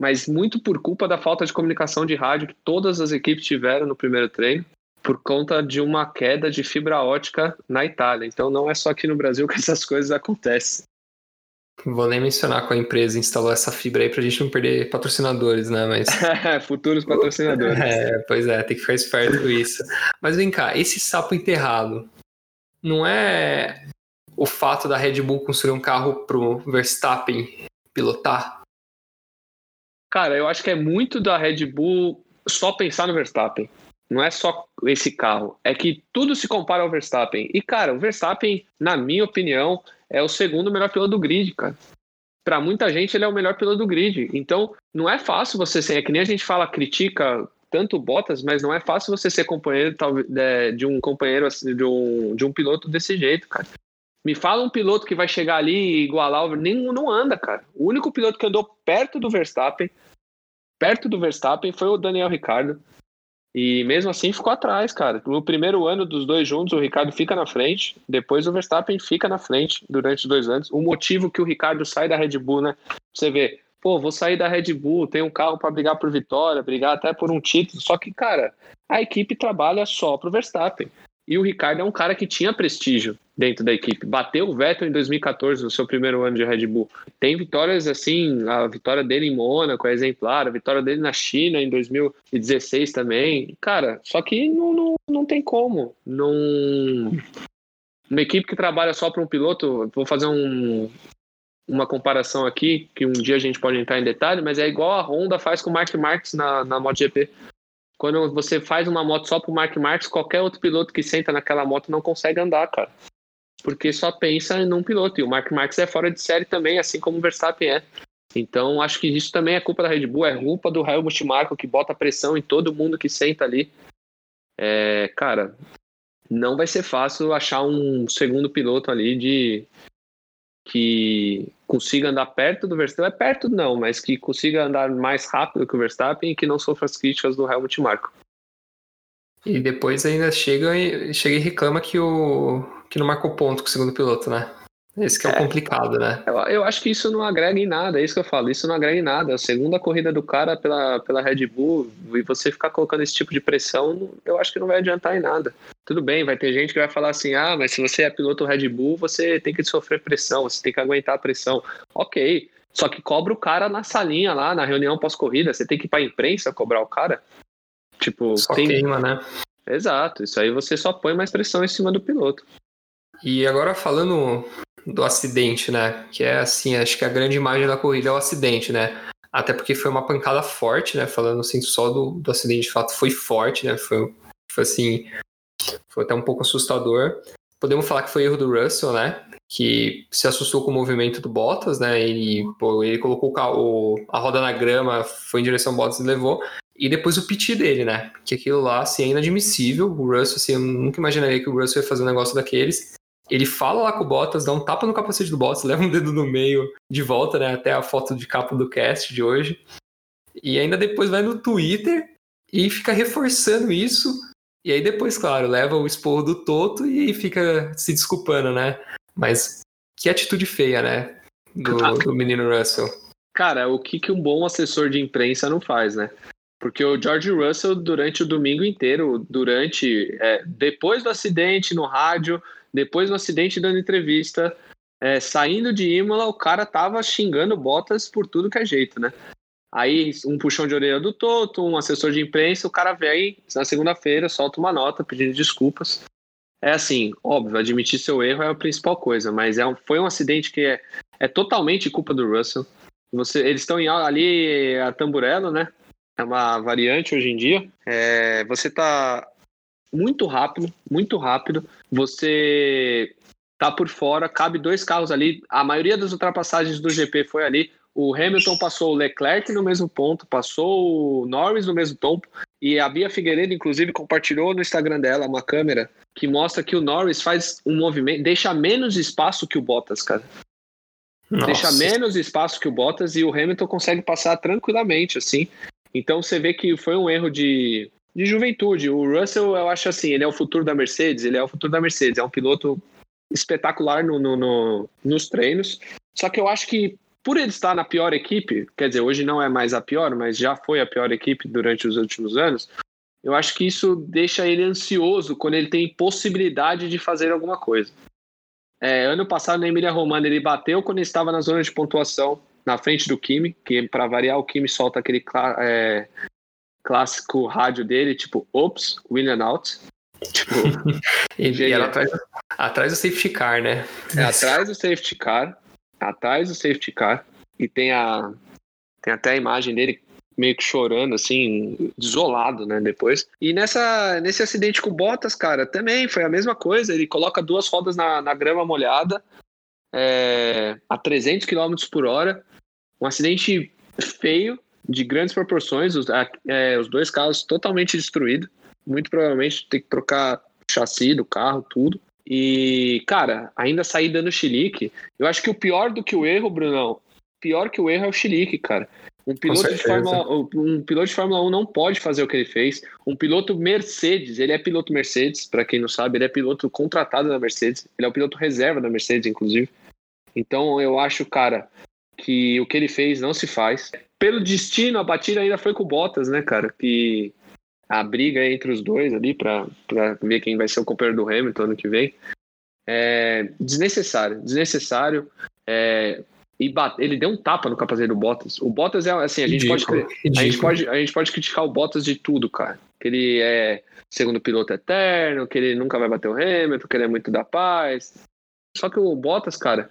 Mas muito por culpa da falta de comunicação de rádio que todas as equipes tiveram no primeiro treino por conta de uma queda de fibra ótica na Itália. Então não é só aqui no Brasil que essas coisas acontecem. Vou nem mencionar qual empresa instalou essa fibra aí pra gente não perder patrocinadores, né? Mas. Futuros patrocinadores. É, pois é, tem que ficar esperto com isso. Mas vem cá, esse sapo enterrado não é o fato da Red Bull construir um carro pro Verstappen pilotar? Cara, eu acho que é muito da Red Bull só pensar no Verstappen. Não é só esse carro, é que tudo se compara ao Verstappen. E, cara, o Verstappen, na minha opinião, é o segundo melhor piloto do grid, cara. Para muita gente, ele é o melhor piloto do grid. Então, não é fácil você ser, é que nem a gente fala, critica tanto Bottas, mas não é fácil você ser companheiro de um companheiro de um, de um piloto desse jeito, cara. Me fala um piloto que vai chegar ali e igualar o. Não anda, cara. O único piloto que andou perto do Verstappen, perto do Verstappen, foi o Daniel Ricardo. E mesmo assim ficou atrás, cara. No primeiro ano dos dois juntos, o Ricardo fica na frente, depois o Verstappen fica na frente durante os dois anos. O motivo que o Ricardo sai da Red Bull, né? Você vê, pô, vou sair da Red Bull, tenho um carro para brigar por vitória, brigar até por um título. Só que, cara, a equipe trabalha só pro Verstappen. E o Ricardo é um cara que tinha prestígio dentro da equipe. Bateu o Vettel em 2014, no seu primeiro ano de Red Bull. Tem vitórias assim, a vitória dele em Mônaco é exemplar, a vitória dele na China em 2016 também. Cara, só que não, não, não tem como. Não... Uma equipe que trabalha só para um piloto, vou fazer um, uma comparação aqui, que um dia a gente pode entrar em detalhe, mas é igual a Honda faz com o Mark Marques na, na MotoGP. Quando você faz uma moto só pro Mark Marques, qualquer outro piloto que senta naquela moto não consegue andar, cara. Porque só pensa num piloto. E o Mark Marques é fora de série também, assim como o Verstappen é. Então, acho que isso também é culpa da Red Bull, é culpa do Helmut Marko, que bota pressão em todo mundo que senta ali. É, cara, não vai ser fácil achar um segundo piloto ali de que consiga andar perto do Verstappen, é perto não, mas que consiga andar mais rápido que o Verstappen e que não sofra as críticas do Helmut Marko. E depois ainda chega e, chega e reclama que, o, que não marcou ponto com o segundo piloto, né? Esse que é, é o complicado, né? Eu, eu, acho que isso não agrega em nada, é isso que eu falo, isso não agrega em nada. A segunda corrida do cara pela, pela Red Bull e você ficar colocando esse tipo de pressão, eu acho que não vai adiantar em nada. Tudo bem, vai ter gente que vai falar assim: ah, mas se você é piloto Red Bull, você tem que sofrer pressão, você tem que aguentar a pressão. Ok, só que cobra o cara na salinha lá, na reunião pós-corrida, você tem que ir pra imprensa cobrar o cara. Tipo, só tem... queima, né? Exato, isso aí você só põe mais pressão em cima do piloto. E agora falando do acidente, né? Que é assim, acho que a grande imagem da corrida é o acidente, né? Até porque foi uma pancada forte, né? Falando assim, só do, do acidente de fato foi forte, né? Foi, foi assim, foi até um pouco assustador. Podemos falar que foi erro do Russell, né? Que se assustou com o movimento do Bottas, né? Ele, pô, ele colocou o, a roda na grama, foi em direção ao Bottas e levou. E depois o pit dele, né? Que aquilo lá, assim, é inadmissível. O Russell, assim, eu nunca imaginaria que o Russell ia fazer um negócio daqueles. Ele fala lá com o Bottas, dá um tapa no capacete do Bottas, leva um dedo no meio de volta, né? Até a foto de capa do cast de hoje. E ainda depois vai no Twitter e fica reforçando isso. E aí depois, claro, leva o esporro do Toto e fica se desculpando, né? Mas que atitude feia, né? Do, do menino Russell. Cara, o que, que um bom assessor de imprensa não faz, né? Porque o George Russell, durante o domingo inteiro, durante. É, depois do acidente no rádio, depois do acidente dando entrevista, é, saindo de Imola, o cara tava xingando Bottas por tudo que é jeito, né? Aí um puxão de orelha do Toto, um assessor de imprensa, o cara vem na segunda-feira, solta uma nota pedindo desculpas. É assim, óbvio, admitir seu erro é a principal coisa, mas é um, foi um acidente que é, é totalmente culpa do Russell. Você, eles estão ali a tamburelo, né? É uma variante hoje em dia. É, você tá muito rápido, muito rápido. Você tá por fora, cabe dois carros ali. A maioria das ultrapassagens do GP foi ali. O Hamilton passou o Leclerc no mesmo ponto, passou o Norris no mesmo ponto. E a Bia Figueiredo, inclusive, compartilhou no Instagram dela uma câmera que mostra que o Norris faz um movimento, deixa menos espaço que o Bottas, cara. Nossa. Deixa menos espaço que o Bottas e o Hamilton consegue passar tranquilamente, assim. Então você vê que foi um erro de, de juventude. O Russell, eu acho assim, ele é o futuro da Mercedes, ele é o futuro da Mercedes, é um piloto espetacular no, no, no, nos treinos. Só que eu acho que por ele estar na pior equipe, quer dizer, hoje não é mais a pior, mas já foi a pior equipe durante os últimos anos, eu acho que isso deixa ele ansioso quando ele tem possibilidade de fazer alguma coisa. É, ano passado na Emília Romana ele bateu quando ele estava na zona de pontuação na frente do Kimi, que para variar o Kimi solta aquele é, clássico rádio dele, tipo, ops, William out. Tipo, e era atrás, atrás do safety car, né? É atrás do safety car, atrás do safety car, e tem a tem até a imagem dele meio que chorando, assim, desolado, né, depois. E nessa, nesse acidente com Bottas, cara, também foi a mesma coisa, ele coloca duas rodas na, na grama molhada, é, a 300 km por hora, um acidente feio, de grandes proporções, os, é, os dois carros totalmente destruídos. Muito provavelmente tem que trocar chassi do carro, tudo. E, cara, ainda sair dando chilique. Eu acho que o pior do que o erro, Brunão, pior que o erro é o chilique, cara. Um piloto, de Fórmula, um piloto de Fórmula 1 não pode fazer o que ele fez. Um piloto Mercedes, ele é piloto Mercedes, para quem não sabe, ele é piloto contratado da Mercedes. Ele é o piloto reserva da Mercedes, inclusive. Então eu acho, cara, que o que ele fez não se faz. Pelo destino, a batida ainda foi com o Bottas, né, cara? Que a briga entre os dois ali para ver quem vai ser o companheiro do Hamilton ano que vem. É desnecessário, desnecessário. É, e bate, ele deu um tapa no capacete do Bottas. O Bottas é assim, a gente, ridículo, pode, ridículo. a gente pode a gente pode criticar o Bottas de tudo, cara. Que ele é segundo piloto eterno, que ele nunca vai bater o Hamilton, que ele é muito da paz. Só que o Bottas, cara,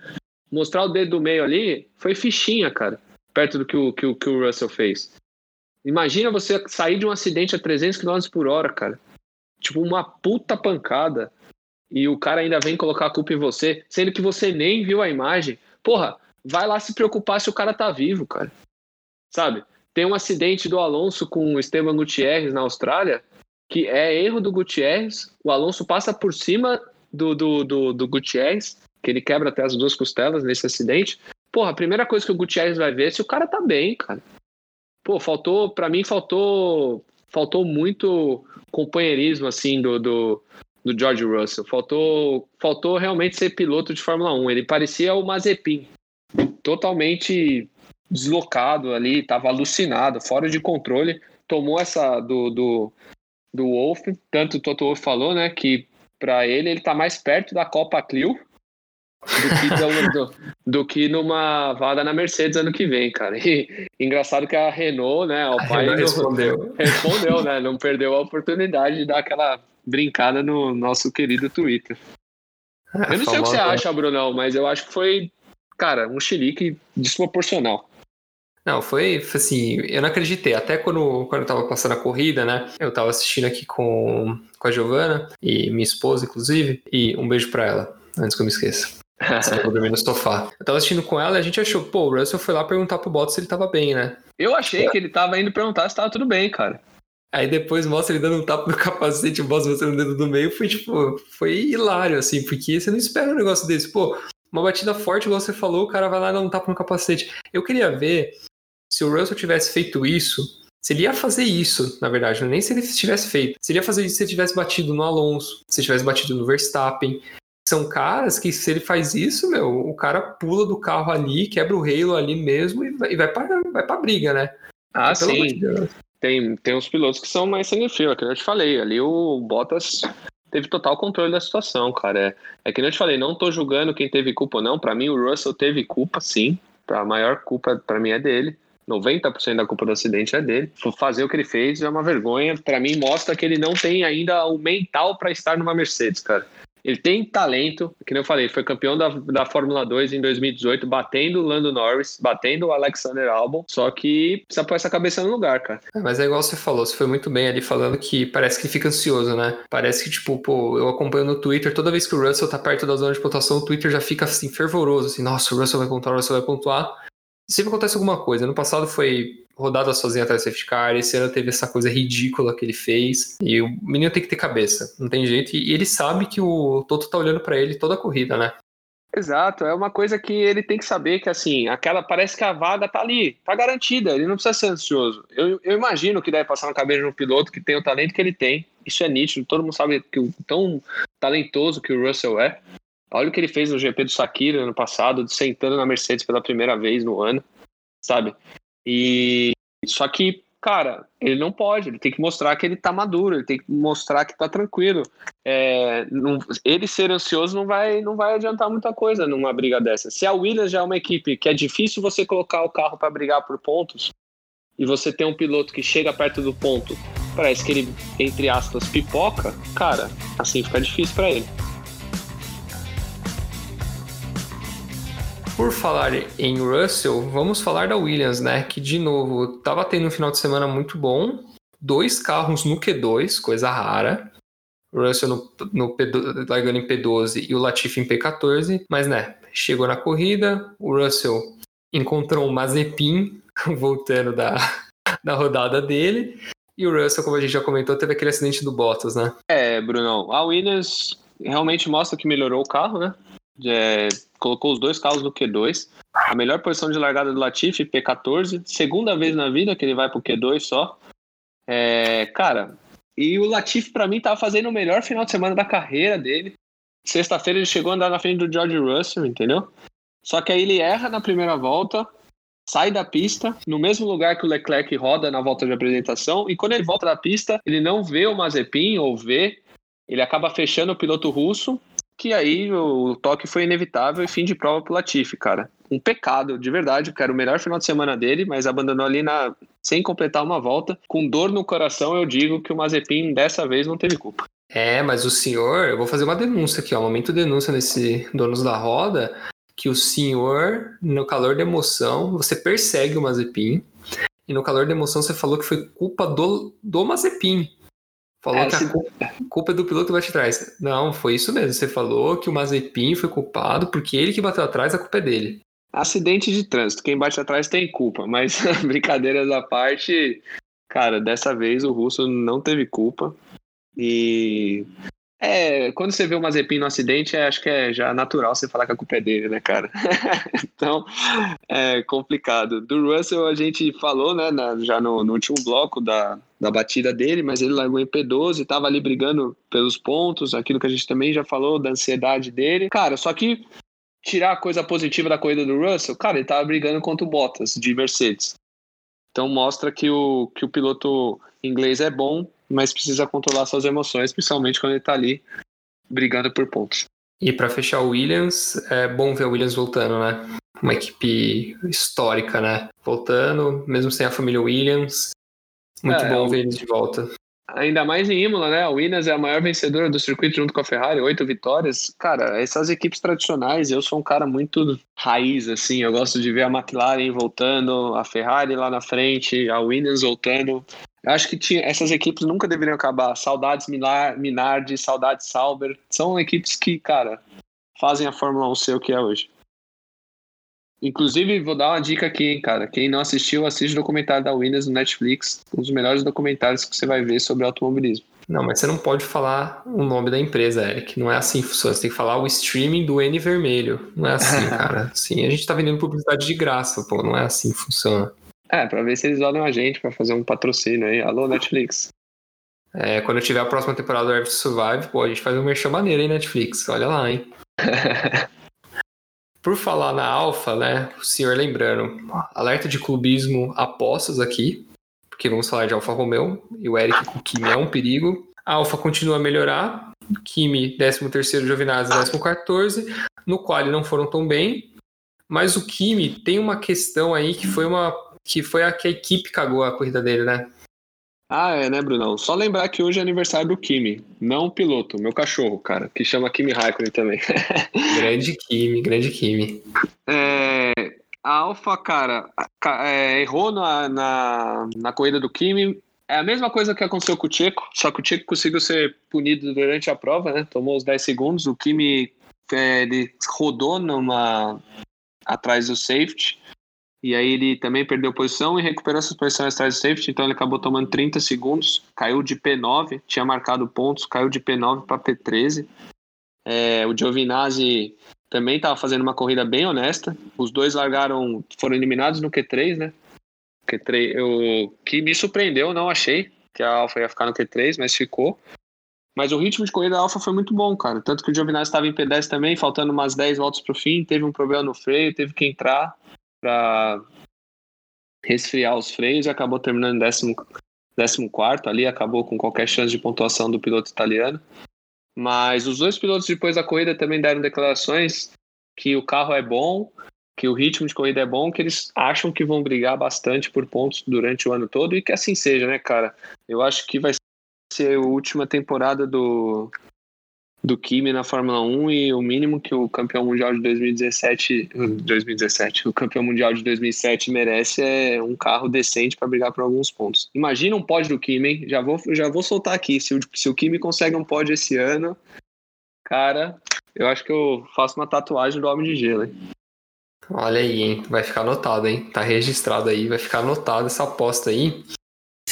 mostrar o dedo do meio ali foi fichinha, cara, perto do que o, que o, que o Russell fez. Imagina você sair de um acidente a 300 km por hora, cara. Tipo, uma puta pancada. E o cara ainda vem colocar a culpa em você, sendo que você nem viu a imagem. Porra, vai lá se preocupar se o cara tá vivo, cara. Sabe? Tem um acidente do Alonso com o Esteban Gutierrez na Austrália, que é erro do Gutierrez. O Alonso passa por cima do, do, do, do Gutierrez que ele quebra até as duas costelas nesse acidente. Porra, a primeira coisa que o Gutierrez vai ver é se o cara tá bem, cara. Pô, faltou, para mim faltou faltou muito companheirismo assim do, do, do George Russell. Faltou, faltou realmente ser piloto de Fórmula 1. Ele parecia o Mazepin, totalmente deslocado ali, estava alucinado, fora de controle. Tomou essa do, do, do Wolf, tanto o Toto Wolff falou, né, que para ele ele está mais perto da Copa Clio do que, do, do, que numa vaga na Mercedes ano que vem, cara. E engraçado que a Renault, né, o a pai Renault respondeu. respondeu, né, não perdeu a oportunidade de dar aquela brincada no nosso querido Twitter. É, eu não sei o que você acha, Brunão, mas eu acho que foi, cara, um chilique desproporcional. Não, foi, assim, eu não acreditei. Até quando, quando eu tava passando a corrida, né? Eu tava assistindo aqui com, com a Giovana e minha esposa, inclusive, e um beijo pra ela, antes que eu me esqueça. Eu vou dormir no sofá. Eu tava assistindo com ela e a gente achou, pô, o Russell foi lá perguntar pro Bottas se ele tava bem, né? Eu achei que ele tava indo perguntar se tava tudo bem, cara. Aí depois mostra ele dando um tapa no capacete, o Bottas mostrando o dedo do meio, foi tipo, foi hilário, assim, porque você não espera um negócio desse. Pô, uma batida forte, igual você falou, o cara vai lá dar um tapa no capacete. Eu queria ver se o Russell tivesse feito isso, se ele ia fazer isso, na verdade, não é nem se ele tivesse feito. Se ele ia fazer isso se ele tivesse batido no Alonso, se ele tivesse batido no Verstappen. São caras que, se ele faz isso, meu, o cara pula do carro ali, quebra o halo ali mesmo e vai, e vai, pra, vai pra briga, né? Ah, então, sim. Tem, tem uns pilotos que são mais sangue frio, é que eu te falei. Ali o Bottas teve total controle da situação, cara. É, é que eu te falei, não tô julgando quem teve culpa ou não. Para mim, o Russell teve culpa, sim. A maior culpa para mim é dele. 90% da culpa do acidente é dele. Fazer o que ele fez é uma vergonha. Para mim, mostra que ele não tem ainda o mental para estar numa Mercedes, cara. Ele tem talento, que nem eu falei, foi campeão da, da Fórmula 2 em 2018, batendo o Lando Norris, batendo o Alexander Albon, só que precisa pôr essa cabeça no lugar, cara. É, mas é igual você falou, você foi muito bem ali falando que parece que fica ansioso, né? Parece que, tipo, pô, eu acompanho no Twitter, toda vez que o Russell tá perto da zona de pontuação, o Twitter já fica assim, fervoroso, assim, nossa, o Russell vai pontuar, o Russell vai pontuar sempre acontece alguma coisa. No passado foi rodada sozinho atrás do safety car, esse ano teve essa coisa ridícula que ele fez. E o menino tem que ter cabeça, não tem jeito. E ele sabe que o Toto tá olhando para ele toda a corrida, né? Exato, é uma coisa que ele tem que saber que assim, aquela parece que a vaga tá ali, tá garantida, ele não precisa ser ansioso. Eu, eu imagino que deve passar na cabeça de um piloto que tem o talento que ele tem. Isso é nítido, todo mundo sabe que o tão talentoso que o Russell é. Olha o que ele fez no GP do Sakira ano passado, sentando na Mercedes pela primeira vez no ano, sabe? E só que, cara, ele não pode, ele tem que mostrar que ele tá maduro, ele tem que mostrar que tá tranquilo. É, não, ele ser ansioso não vai, não vai adiantar muita coisa numa briga dessa. Se a Williams já é uma equipe que é difícil você colocar o carro para brigar por pontos, e você tem um piloto que chega perto do ponto, parece que ele, entre aspas, pipoca, cara, assim fica difícil para ele. Por falar em Russell, vamos falar da Williams, né? Que de novo tava tendo um final de semana muito bom. Dois carros no Q2, coisa rara. O Russell no, no P, largando em P12 e o Latifi em P14. Mas né, chegou na corrida, o Russell encontrou o Mazepin voltando da, da rodada dele. E o Russell, como a gente já comentou, teve aquele acidente do Bottas, né? É, Brunão. A Williams realmente mostra que melhorou o carro, né? É, colocou os dois carros no Q2. A melhor posição de largada do Latifi, P14. Segunda vez na vida que ele vai pro Q2 só. É, cara, e o Latifi para mim tava fazendo o melhor final de semana da carreira dele. Sexta-feira ele chegou a andar na frente do George Russell, entendeu? Só que aí ele erra na primeira volta, sai da pista, no mesmo lugar que o Leclerc roda na volta de apresentação, e quando ele volta da pista, ele não vê o Mazepin, ou vê, ele acaba fechando o piloto russo, que aí o toque foi inevitável e fim de prova pro Latifi, cara. Um pecado, de verdade, que era o melhor final de semana dele, mas abandonou ali na sem completar uma volta. Com dor no coração, eu digo que o Mazepin dessa vez não teve culpa. É, mas o senhor, eu vou fazer uma denúncia aqui, ó, um momento de denúncia nesse Donos da Roda, que o senhor, no calor da emoção, você persegue o Mazepin, e no calor da emoção você falou que foi culpa do, do Mazepin. Falou é, que a culpa, culpa é do piloto que bate atrás. Não, foi isso mesmo. Você falou que o Mazepin foi culpado porque ele que bateu atrás, a culpa é dele. Acidente de trânsito. Quem bate atrás tem culpa. Mas, brincadeiras à parte, cara, dessa vez o Russo não teve culpa. E É, quando você vê o Mazepin no acidente, é, acho que é já natural você falar que a culpa é dele, né, cara? então, é complicado. Do Russell a gente falou, né, na, já no, no, último bloco da, da batida dele, mas ele largou em P12, estava ali brigando pelos pontos, aquilo que a gente também já falou, da ansiedade dele. Cara, só que tirar a coisa positiva da corrida do Russell, cara, ele tava brigando contra o Bottas, de Mercedes. Então mostra que o, que o piloto inglês é bom, mas precisa controlar suas emoções, principalmente quando ele está ali brigando por pontos. E para fechar o Williams, é bom ver o Williams voltando, né? Uma equipe histórica, né? Voltando, mesmo sem a família Williams. Muito é, bom ver eles de volta. Ainda mais em Imola, né? A Williams é a maior vencedora do circuito junto com a Ferrari, oito vitórias. Cara, essas equipes tradicionais, eu sou um cara muito raiz, assim. Eu gosto de ver a McLaren voltando, a Ferrari lá na frente, a Williams voltando. Eu acho que tinha, essas equipes nunca deveriam acabar. Saudades Minar, Minardi, saudades Sauber. São equipes que, cara, fazem a Fórmula 1 ser o que é hoje. Inclusive, vou dar uma dica aqui, hein, cara. Quem não assistiu, assiste o documentário da Williams no Netflix. Um dos melhores documentários que você vai ver sobre automobilismo. Não, mas você não pode falar o nome da empresa, Eric. Não é assim que funciona. Você tem que falar o streaming do N vermelho. Não é assim, cara. Sim, a gente tá vendendo publicidade de graça, pô. Não é assim que funciona. É, pra ver se eles olham a gente pra fazer um patrocínio aí. Alô, Netflix. É, quando tiver a próxima temporada do Earth Survive, pô, a gente faz um merchan maneiro, hein, Netflix? Olha lá, hein? Por falar na Alfa, né, o senhor lembrando, alerta de clubismo apostas aqui, porque vamos falar de Alfa Romeo, e o Eric com o Kimi é um perigo. A Alfa continua a melhorar, Kimi 13º, Giovinazzi 14 no qual não foram tão bem, mas o Kimi tem uma questão aí que foi uma que foi a que a equipe cagou a corrida dele, né? Ah, é, né, Brunão? Só lembrar que hoje é aniversário do Kimi, não o piloto, meu cachorro, cara, que chama Kimi Raikkonen também. grande Kimi, grande Kimi. É, a Alfa, cara, é, errou na, na, na corrida do Kimi. É a mesma coisa que aconteceu com o Checo, só que o Checo conseguiu ser punido durante a prova, né? Tomou os 10 segundos. O Kimi é, ele rodou numa atrás do safety e aí ele também perdeu posição e recuperou essa posição atrás do safety, então ele acabou tomando 30 segundos, caiu de P9, tinha marcado pontos, caiu de P9 para P13. É, o Giovinazzi também estava fazendo uma corrida bem honesta. Os dois largaram, foram eliminados no Q3, né? Q3, eu, que me surpreendeu, não achei que a Alfa ia ficar no Q3, mas ficou. Mas o ritmo de corrida da Alfa foi muito bom, cara. Tanto que o Giovinazzi estava em P10 também, faltando umas 10 voltas para o fim, teve um problema no freio, teve que entrar para resfriar os freios e acabou terminando em décimo, décimo quarto ali, acabou com qualquer chance de pontuação do piloto italiano. Mas os dois pilotos depois da corrida também deram declarações que o carro é bom, que o ritmo de corrida é bom, que eles acham que vão brigar bastante por pontos durante o ano todo e que assim seja, né, cara? Eu acho que vai ser a última temporada do, do Kimi na Fórmula 1 e o mínimo que o campeão mundial de 2017, 2017, o campeão mundial de 2007 merece é um carro decente para brigar por alguns pontos. Imagina um pódio do Kimi, hein? Já vou, já vou soltar aqui. Se o, se o Kimi consegue um pódio esse ano, cara, eu acho que eu faço uma tatuagem do Homem de Gelo, hein? Olha aí, hein? Vai ficar anotado, hein? Tá registrado aí, vai ficar anotado essa aposta aí.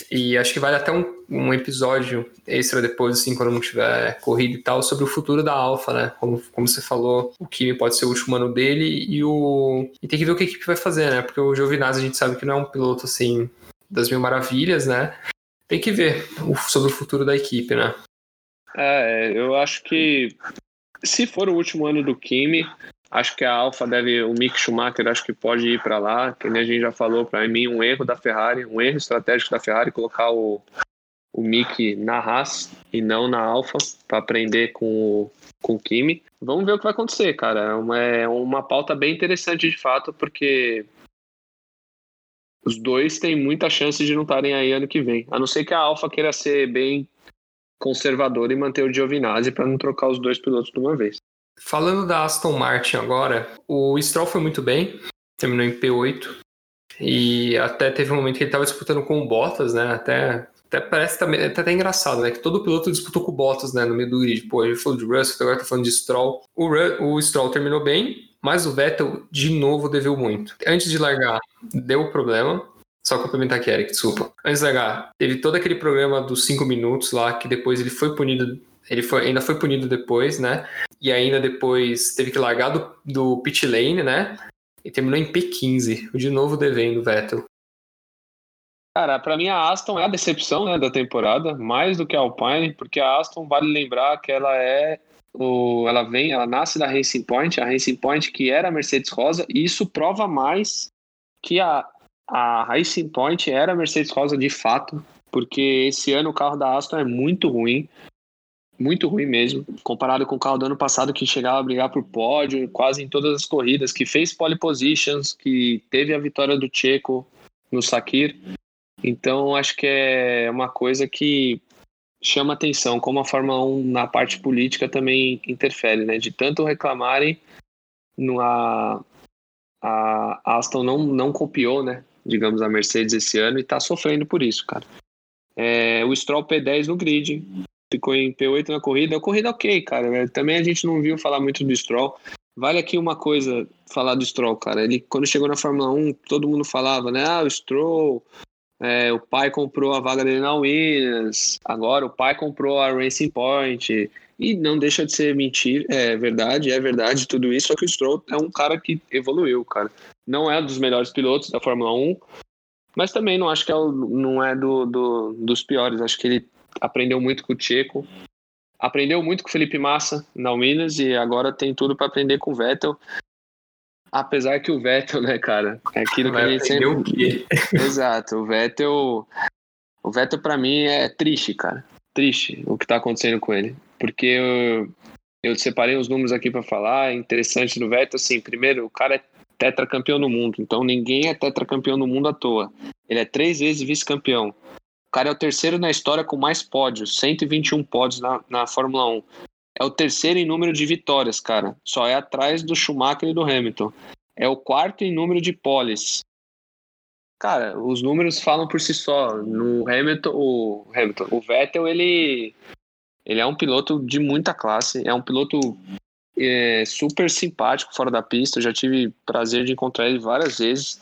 E acho que vale até um, um episódio extra depois, assim, quando não tiver corrida e tal, sobre o futuro da Alfa, né? Como, como você falou, o Kimi pode ser o último ano dele e o. E tem que ver o que a equipe vai fazer, né? Porque o Giovinazzi a gente sabe que não é um piloto assim das mil maravilhas, né? Tem que ver o, sobre o futuro da equipe, né? É, eu acho que se for o último ano do Kimi, Acho que a Alfa deve, o Mick Schumacher, acho que pode ir para lá, que nem a gente já falou, para mim, um erro da Ferrari, um erro estratégico da Ferrari, colocar o, o Mick na Haas e não na Alfa, para aprender com o, com o Kimi. Vamos ver o que vai acontecer, cara. É uma, é uma pauta bem interessante de fato, porque os dois têm muita chance de não estarem aí ano que vem. A não ser que a Alfa queira ser bem conservadora e manter o Giovinazzi para não trocar os dois pilotos de uma vez. Falando da Aston Martin agora, o Stroll foi muito bem, terminou em P8 e até teve um momento que ele estava disputando com o Bottas, né? Até, até parece também até, até engraçado, né? Que todo piloto disputou com o Bottas, né? No meio do grid. Pô, ele falou de Russell, agora tá falando de Stroll. O, o Stroll terminou bem, mas o Vettel de novo deveu muito. Antes de largar, deu problema. Só complementar aqui, Eric, desculpa. Antes de largar, teve todo aquele programa dos 5 minutos lá, que depois ele foi punido Ele foi, ainda foi punido depois, né? E ainda depois teve que largar do, do pit lane, né? E terminou em P15, de novo devendo o Vettel. Cara, para mim a Aston é a decepção né, da temporada, mais do que a Alpine, porque a Aston vale lembrar que ela é o, ela vem, ela nasce da Racing Point, a Racing Point que era a Mercedes Rosa, e isso prova mais que a, a Racing Point era a Mercedes Rosa de fato, porque esse ano o carro da Aston é muito ruim, muito ruim mesmo, comparado com o carro do ano passado que chegava a brigar por pódio quase em todas as corridas, que fez pole positions, que teve a vitória do Checo no Sakir. Então acho que é uma coisa que chama atenção, como a Fórmula 1 na parte política também interfere, né? De tanto reclamarem, a, a Aston não, não copiou, né? Digamos, a Mercedes esse ano e tá sofrendo por isso, cara. É, o Stroll P10 no grid, ficou em P8 na corrida. A corrida ok, cara. Né? Também a gente não viu falar muito do Stroll. Vale aqui uma coisa falar do Stroll, cara. Ele, quando chegou na Fórmula 1, todo mundo falava, né? Ah, o Stroll, é, o pai comprou a vaga dele na Williams, agora o pai comprou a Racing Point. E não deixa de ser mentira, é verdade, é verdade tudo isso, só que o Stroll é um cara que evoluiu, cara. Não é um dos melhores pilotos da Fórmula 1, mas também não acho que é o, não é do, do, dos piores. Acho que ele aprendeu muito com o Checo, aprendeu muito com o Felipe Massa na Williams e agora tem tudo para aprender com o Vettel. Apesar que o Vettel, né, cara, é aquilo que a gente sempre. O quê? Exato, o Vettel. O Vettel, para mim, é triste, cara. Triste o que tá acontecendo com ele. Porque eu, eu separei os números aqui para falar. É interessante do Vettel, assim, primeiro, o cara é tetracampeão do mundo. Então ninguém é tetracampeão do mundo à toa. Ele é três vezes vice-campeão. Cara é o terceiro na história com mais pódios, 121 pódios na, na Fórmula 1. É o terceiro em número de vitórias, cara. Só é atrás do Schumacher e do Hamilton. É o quarto em número de poles. Cara, os números falam por si só. No Hamilton, o Hamilton, o Vettel, ele ele é um piloto de muita classe, é um piloto é super simpático fora da pista. Eu já tive prazer de encontrar ele várias vezes.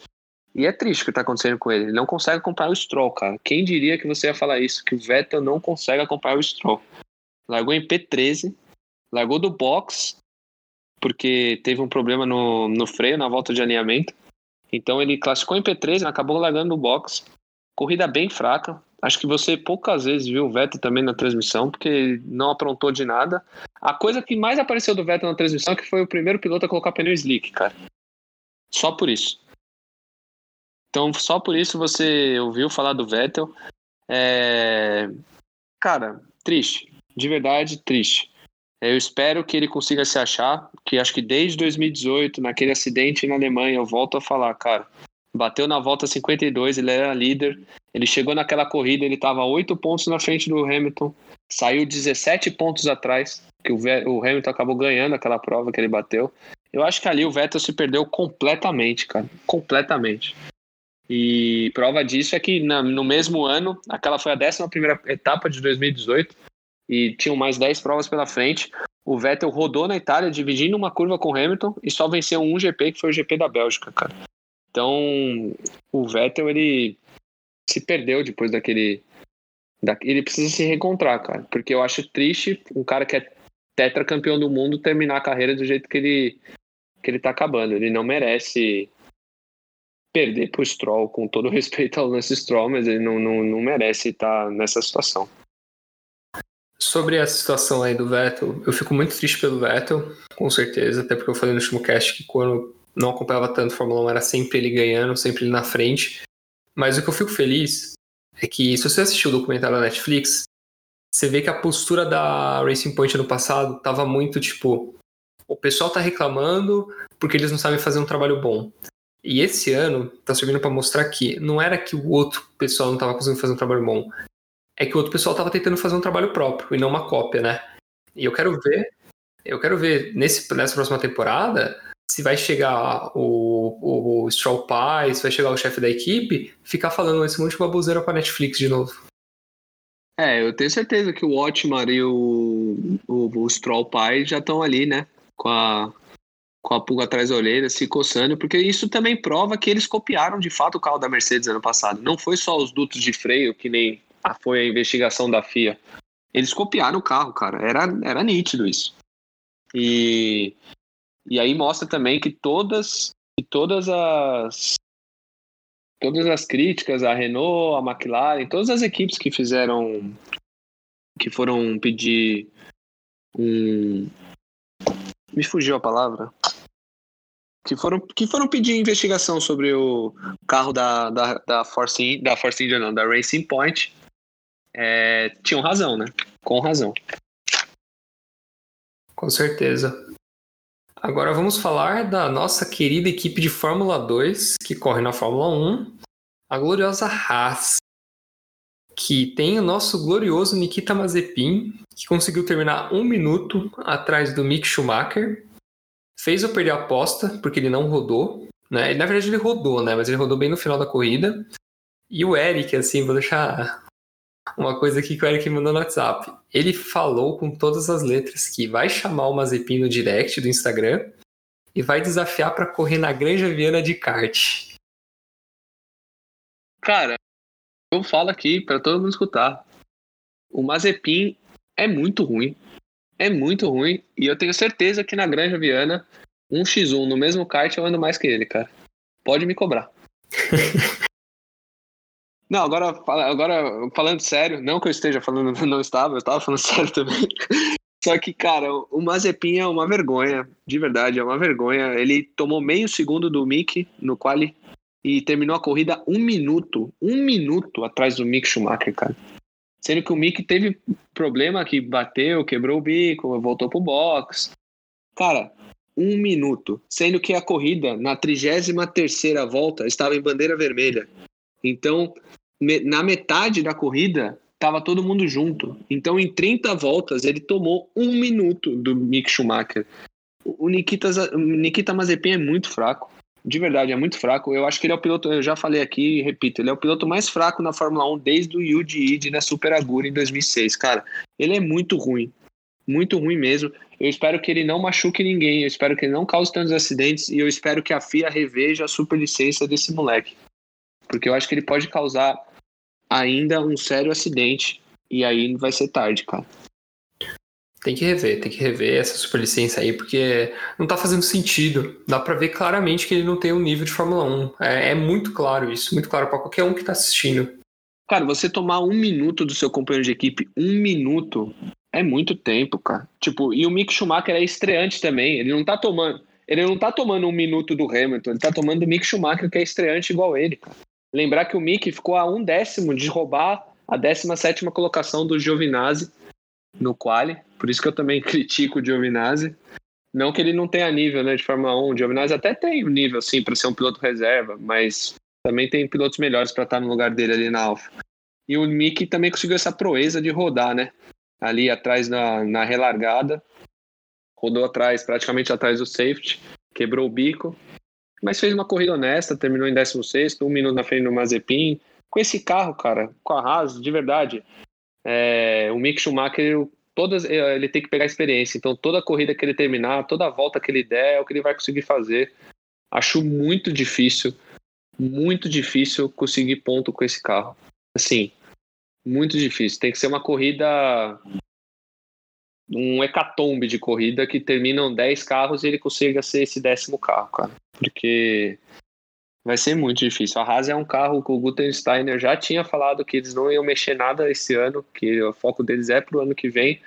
E é triste o que está acontecendo com ele. Ele não consegue acompanhar o Stroll, cara. Quem diria que você ia falar isso? Que o Vettel não consegue acompanhar o Stroll. Largou em P13, largou do box, porque teve um problema no, no freio, na volta de alinhamento. Então ele classificou em P13, acabou largando no box. Corrida bem fraca, Acho que você poucas vezes viu o Vettel também na transmissão, porque não aprontou de nada. A coisa que mais apareceu do Vettel na transmissão é que foi o primeiro piloto a colocar pneu slick, cara. Só por isso. Então, só por isso você ouviu falar do Vettel. É... Cara, triste. De verdade, triste. Eu espero que ele consiga se achar, que acho que desde 2018, naquele acidente na Alemanha, eu volto a falar, cara, bateu na volta 52, ele era líder, ele chegou naquela corrida, ele estava 8 pontos na frente do Hamilton, saiu 17 pontos atrás, que o, o Hamilton acabou ganhando aquela prova que ele bateu. Eu acho que ali o Vettel se perdeu completamente, cara, completamente. E prova disso é que na, no mesmo ano, aquela foi a 11 etapa de 2018, e tinham mais 10 provas pela frente. O Vettel rodou na Itália, dividindo uma curva com o Hamilton, e só venceu um GP, que foi o GP da Bélgica, cara. Então, o Vettel, ele se perdeu depois daquele. Da, ele precisa se reencontrar, cara. Porque eu acho triste um cara que é tetracampeão do mundo terminar a carreira do jeito que ele, que ele tá acabando. Ele não merece perder pro Stroll, com todo respeito ao Lance Stroll, mas ele não, não, não merece estar nessa situação. Sobre a situação aí do Vettel, eu fico muito triste pelo Vettel, com certeza, até porque eu falei no último cast que quando não acompanhava tanto Fórmula 1, era sempre ele ganhando, sempre ele na frente. Mas o que eu fico feliz é que, se você assistiu o documentário da Netflix, você vê que a postura da Racing Point ano passado tava muito tipo: o pessoal tá reclamando porque eles não sabem fazer um trabalho bom. E esse ano tá servindo para mostrar que não era que o outro pessoal não tava conseguindo fazer um trabalho bom, é que o outro pessoal tava tentando fazer um trabalho próprio e não uma cópia, né? E eu quero ver, eu quero ver nesse, nessa próxima temporada se vai chegar o, o, Stroll Pie, se vai chegar o chefe da equipe, ficar falando esse monte de baboseira pra Netflix de novo. É, eu tenho certeza que o Otmar e o, o, o Stroll Pie já estão ali, né? Com a, com a pulga atrás da orelha, se coçando, porque isso também prova que eles copiaram de fato o carro da Mercedes ano passado. Não foi só os dutos de freio, que nem foi a investigação da FIA. Eles copiaram o carro, cara. Era, era nítido isso. E, e aí mostra também que todas, que todas as todas as críticas à Renault, à McLaren, todas as equipes que fizeram que foram pedir um me fugiu a palavra. Que foram que foram pedir investigação sobre o carro da da, da Force da Force India não da Racing Point. É, tinham razão né? Com razão. Com certeza. Agora vamos falar da nossa querida equipe de Fórmula 2, que corre na Fórmula 1, a gloriosa Haas, que tem o nosso glorioso Nikita Mazepin, que conseguiu terminar um minuto atrás do Mick Schumacher, fez eu perder a aposta, porque ele não rodou, né? Na verdade ele rodou, né? Mas ele rodou bem no final da corrida. E o Eric, assim, vou deixar uma coisa aqui que o Eric mandou no WhatsApp. Ele falou com todas as letras que vai chamar o Mazepin no direct do Instagram e vai desafiar para correr na Granja Viana de kart. Cara, eu falo aqui para todo mundo escutar. O Mazepin é muito ruim. É muito ruim. E eu tenho certeza que na Granja Viana, um x1 no mesmo kart eu ando mais que ele, cara. Pode me cobrar. Não, agora, agora falando sério, não que eu esteja falando, não estava, eu estava falando sério também. Só que, cara, o Mazepin é uma vergonha, de verdade, é uma vergonha. Ele tomou meio segundo do Mick no quali e terminou a corrida um minuto, um minuto atrás do Mick Schumacher, cara. Sendo que o Mick teve problema que bateu, quebrou o bico, voltou pro box. Cara, um minuto. Sendo que a corrida, na 33 terceira volta, estava em bandeira vermelha. Então, na metade da corrida, estava todo mundo junto. Então, em 30 voltas, ele tomou um minuto do Mick Schumacher. O Nikita, o Nikita Mazepin é muito fraco. De verdade, é muito fraco. Eu acho que ele é o piloto, eu já falei aqui e repito, ele é o piloto mais fraco na Fórmula 1 desde o Yuji Ide na Super Aguri em 2006. Cara, ele é muito ruim. Muito ruim mesmo. Eu espero que ele não machuque ninguém, eu espero que ele não cause tantos acidentes e eu espero que a FIA reveja a superlicença desse moleque. Porque eu acho que ele pode causar ainda um sério acidente. E aí vai ser tarde, cara. Tem que rever, tem que rever essa superlicença aí, porque não tá fazendo sentido. Dá para ver claramente que ele não tem um nível de Fórmula 1. É, é muito claro isso, muito claro para qualquer um que tá assistindo. Cara, você tomar um minuto do seu companheiro de equipe, um minuto, é muito tempo, cara. Tipo, e o Mick Schumacher é estreante também. Ele não tá tomando. Ele não tá tomando um minuto do Hamilton, ele tá tomando do Mick Schumacher, que é estreante igual ele, cara. Lembrar que o Mick ficou a um décimo de roubar a 17 colocação do Giovinazzi no quali, por isso que eu também critico o Giovinazzi. Não que ele não tenha nível né, de Fórmula 1, o Giovinazzi até tem nível sim para ser um piloto reserva, mas também tem pilotos melhores para estar no lugar dele ali na Alfa. E o Mick também conseguiu essa proeza de rodar, né? Ali atrás na, na relargada, rodou atrás, praticamente atrás do safety, quebrou o bico mas fez uma corrida honesta, terminou em 16, um minuto na frente do Mazepin. Com esse carro, cara, com a Haas, de verdade, é, o Mick Schumacher, todas, é, ele tem que pegar experiência. Então, toda corrida que ele terminar, toda volta que ele der, é o que ele vai conseguir fazer. Acho muito difícil, muito difícil conseguir ponto com esse carro. Assim, muito difícil. Tem que ser uma corrida um hecatombe de corrida que terminam 10 carros e ele consiga ser esse décimo carro, cara. Porque vai ser muito difícil. A Haas é um carro que o Gutensteiner já tinha falado que eles não iam mexer nada esse ano, que o foco deles é pro ano que vem.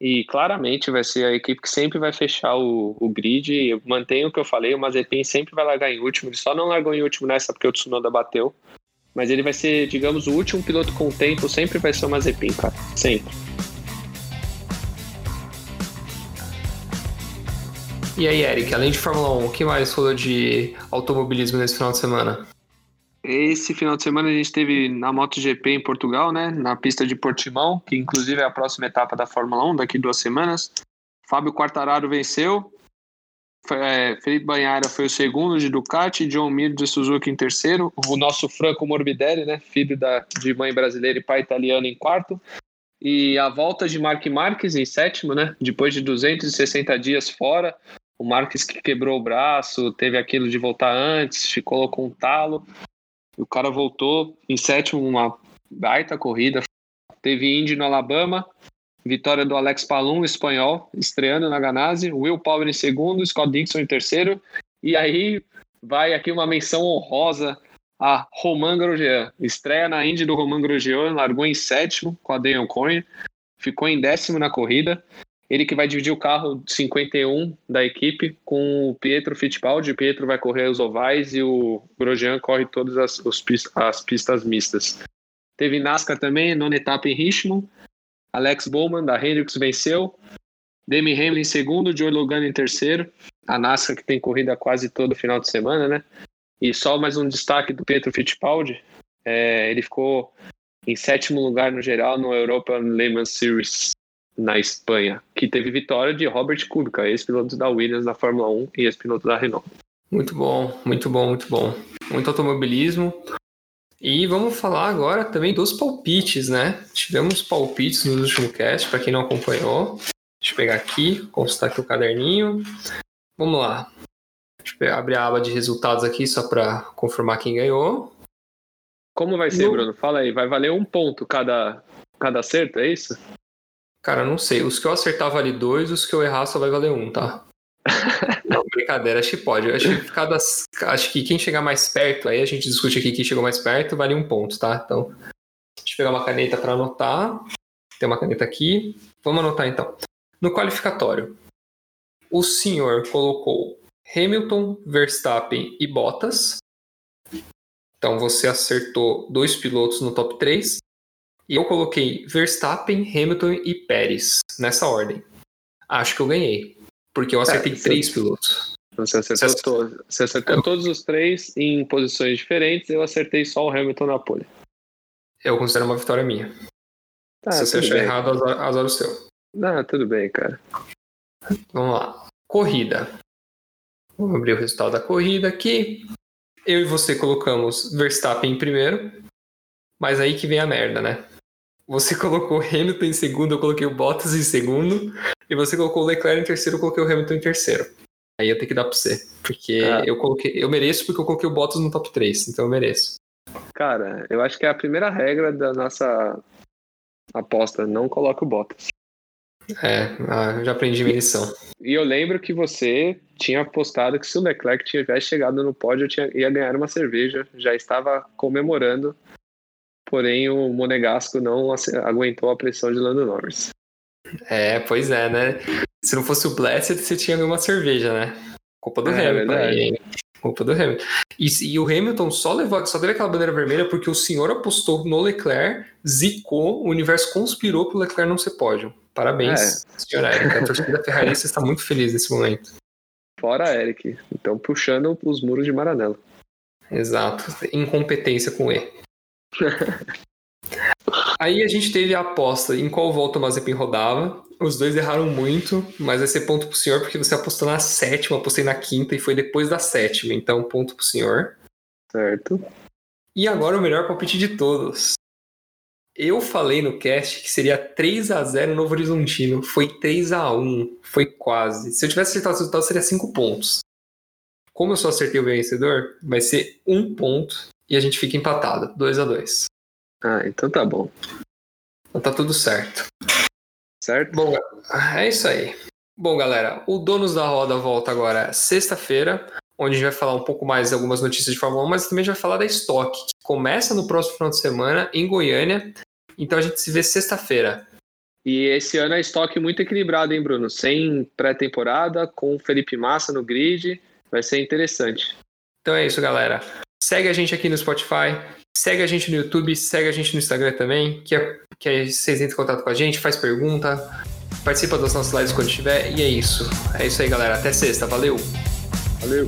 E claramente vai ser a equipe que sempre vai fechar o, o grid. Eu mantenho o que eu falei, o Mazepin sempre vai largar em último. Ele só não largou em último nessa porque o Tsunoda bateu. Mas ele vai ser, digamos, o último piloto com tempo, sempre vai ser o Mazepin, cara. Sempre. E aí, Eric, além de Fórmula 1, o que mais falou de automobilismo nesse final de semana? Esse final de semana a gente teve na MotoGP em Portugal, né? Na pista de Portimão, que inclusive é a próxima etapa da Fórmula 1, daqui duas semanas. Fábio Quartararo venceu. É, Felipe Banhara foi o segundo de Ducati, John Mir de Suzuki em terceiro, o nosso Franco Morbidelli, né, filho da, de mãe brasileira e pai italiano em quarto, e a volta de Mark Marques em sétimo, né, depois de 260 dias fora, o Marques que quebrou o braço, teve aquilo de voltar antes, ficou com um talo. O cara voltou em sétimo, uma baita corrida. Teve Indy no Alabama, Vitória do Alex Palum, espanhol, estreando na Ganassi. Will Power em segundo, Scott Dixon em terceiro. E aí vai aqui uma menção honrosa a Romain Grosjean. Estreia na Indy do Romain Grosjean, largou em sétimo com a Daniel Coyne, ficou em décimo na corrida. Ele que vai dividir o carro 51 da equipe com o Pietro Fittipaldi. O Pietro vai correr os ovais e o Grosjean corre todas as, os, as pistas mistas. Teve NASCAR também, nona etapa em Richmond. Alex Bowman, da Hendrix, venceu. Demi Hamlin em segundo, Joe Logano em terceiro. A NASCAR que tem corrida quase todo final de semana, né? E só mais um destaque do Pietro Fittipaldi. É, ele ficou em sétimo lugar no geral no European Le Mans Series na Espanha, que teve vitória de Robert Kubica, ex-piloto da Williams na Fórmula 1 e ex-piloto da Renault. Muito bom, muito bom, muito bom. Muito automobilismo. E vamos falar agora também dos palpites, né? Tivemos palpites no último cast, para quem não acompanhou. Deixa eu pegar aqui, consultar aqui o caderninho. Vamos lá. Deixa eu abrir a aba de resultados aqui só para confirmar quem ganhou. Como vai ser, no... Bruno? Fala aí, vai valer um ponto cada, cada acerto, é isso? Cara, não sei. Os que eu acertar vale dois, os que eu errar só vai valer um, tá? não, brincadeira, acho que pode. Acho que, cada, acho que quem chegar mais perto, aí a gente discute aqui quem chegou mais perto, vale um ponto, tá? Então, deixa eu pegar uma caneta para anotar. Tem uma caneta aqui. Vamos anotar então. No qualificatório, o senhor colocou Hamilton, Verstappen e Bottas. Então você acertou dois pilotos no top 3. E eu coloquei Verstappen, Hamilton e Pérez nessa ordem. Acho que eu ganhei. Porque eu acertei é, três pilotos. Você acertou, você todos, você acertou eu... todos os três em posições diferentes. Eu acertei só o Hamilton na pole. Eu considero uma vitória minha. Tá, Se você achar bem. errado, azar, azar o seu. Não, tudo bem, cara. Vamos lá. Corrida. Vamos abrir o resultado da corrida aqui. Eu e você colocamos Verstappen em primeiro. Mas aí que vem a merda, né? Você colocou Hamilton em segundo, eu coloquei o Bottas em segundo. E você colocou o Leclerc em terceiro, eu coloquei o Hamilton em terceiro. Aí eu tenho que dar pra você. Porque ah. eu coloquei. Eu mereço porque eu coloquei o Bottas no top 3, então eu mereço. Cara, eu acho que é a primeira regra da nossa aposta, não coloque o Bottas. É, ah, eu já aprendi minha lição. E eu lembro que você tinha apostado que se o Leclerc tivesse chegado no pódio, eu tinha, ia ganhar uma cerveja, já estava comemorando porém o Monegasco não aguentou a pressão de Lando Norris. É, pois é, né? Se não fosse o Blessed, você tinha uma cerveja, né? Culpa do é, Hamilton. Aí, Culpa do Hamilton. E, e, o Hamilton só levou, só teve aquela bandeira vermelha porque o senhor apostou no Leclerc, zicou, o universo conspirou para o Leclerc não ser pódio. Parabéns, é. senhora Erika. A torcida ferrarista está muito feliz nesse momento. Fora Eric. Então puxando os muros de Maranello. Exato. Incompetência com E. Aí a gente teve a aposta em qual volta o Mazepin rodava. Os dois erraram muito, mas vai ser ponto pro senhor, porque você apostou na sétima, apostei na quinta e foi depois da sétima. Então, ponto pro senhor. Certo. E agora o melhor palpite de todos. Eu falei no cast que seria 3 a 0 Novo Horizontino. Foi 3 a 1 Foi quase. Se eu tivesse acertado o resultado, seria 5 pontos. Como eu só acertei o vencedor, vai ser um ponto e a gente fica empatado, 2 a 2 Ah, então tá bom. Então tá tudo certo. Certo? Bom, é isso aí. Bom, galera, o Donos da Roda volta agora sexta-feira, onde a gente vai falar um pouco mais de algumas notícias de Fórmula 1, mas também a gente vai falar da Stock, que começa no próximo final de semana em Goiânia. Então a gente se vê sexta-feira. E esse ano é estoque muito equilibrado, hein, Bruno? Sem pré-temporada, com o Felipe Massa no grid. Vai ser interessante. Então é isso, galera. Segue a gente aqui no Spotify, segue a gente no YouTube, segue a gente no Instagram também, que, é, que é, vocês entram em contato com a gente, faz pergunta, participa das nossas lives quando tiver, e é isso. É isso aí, galera. Até sexta. Valeu! Valeu!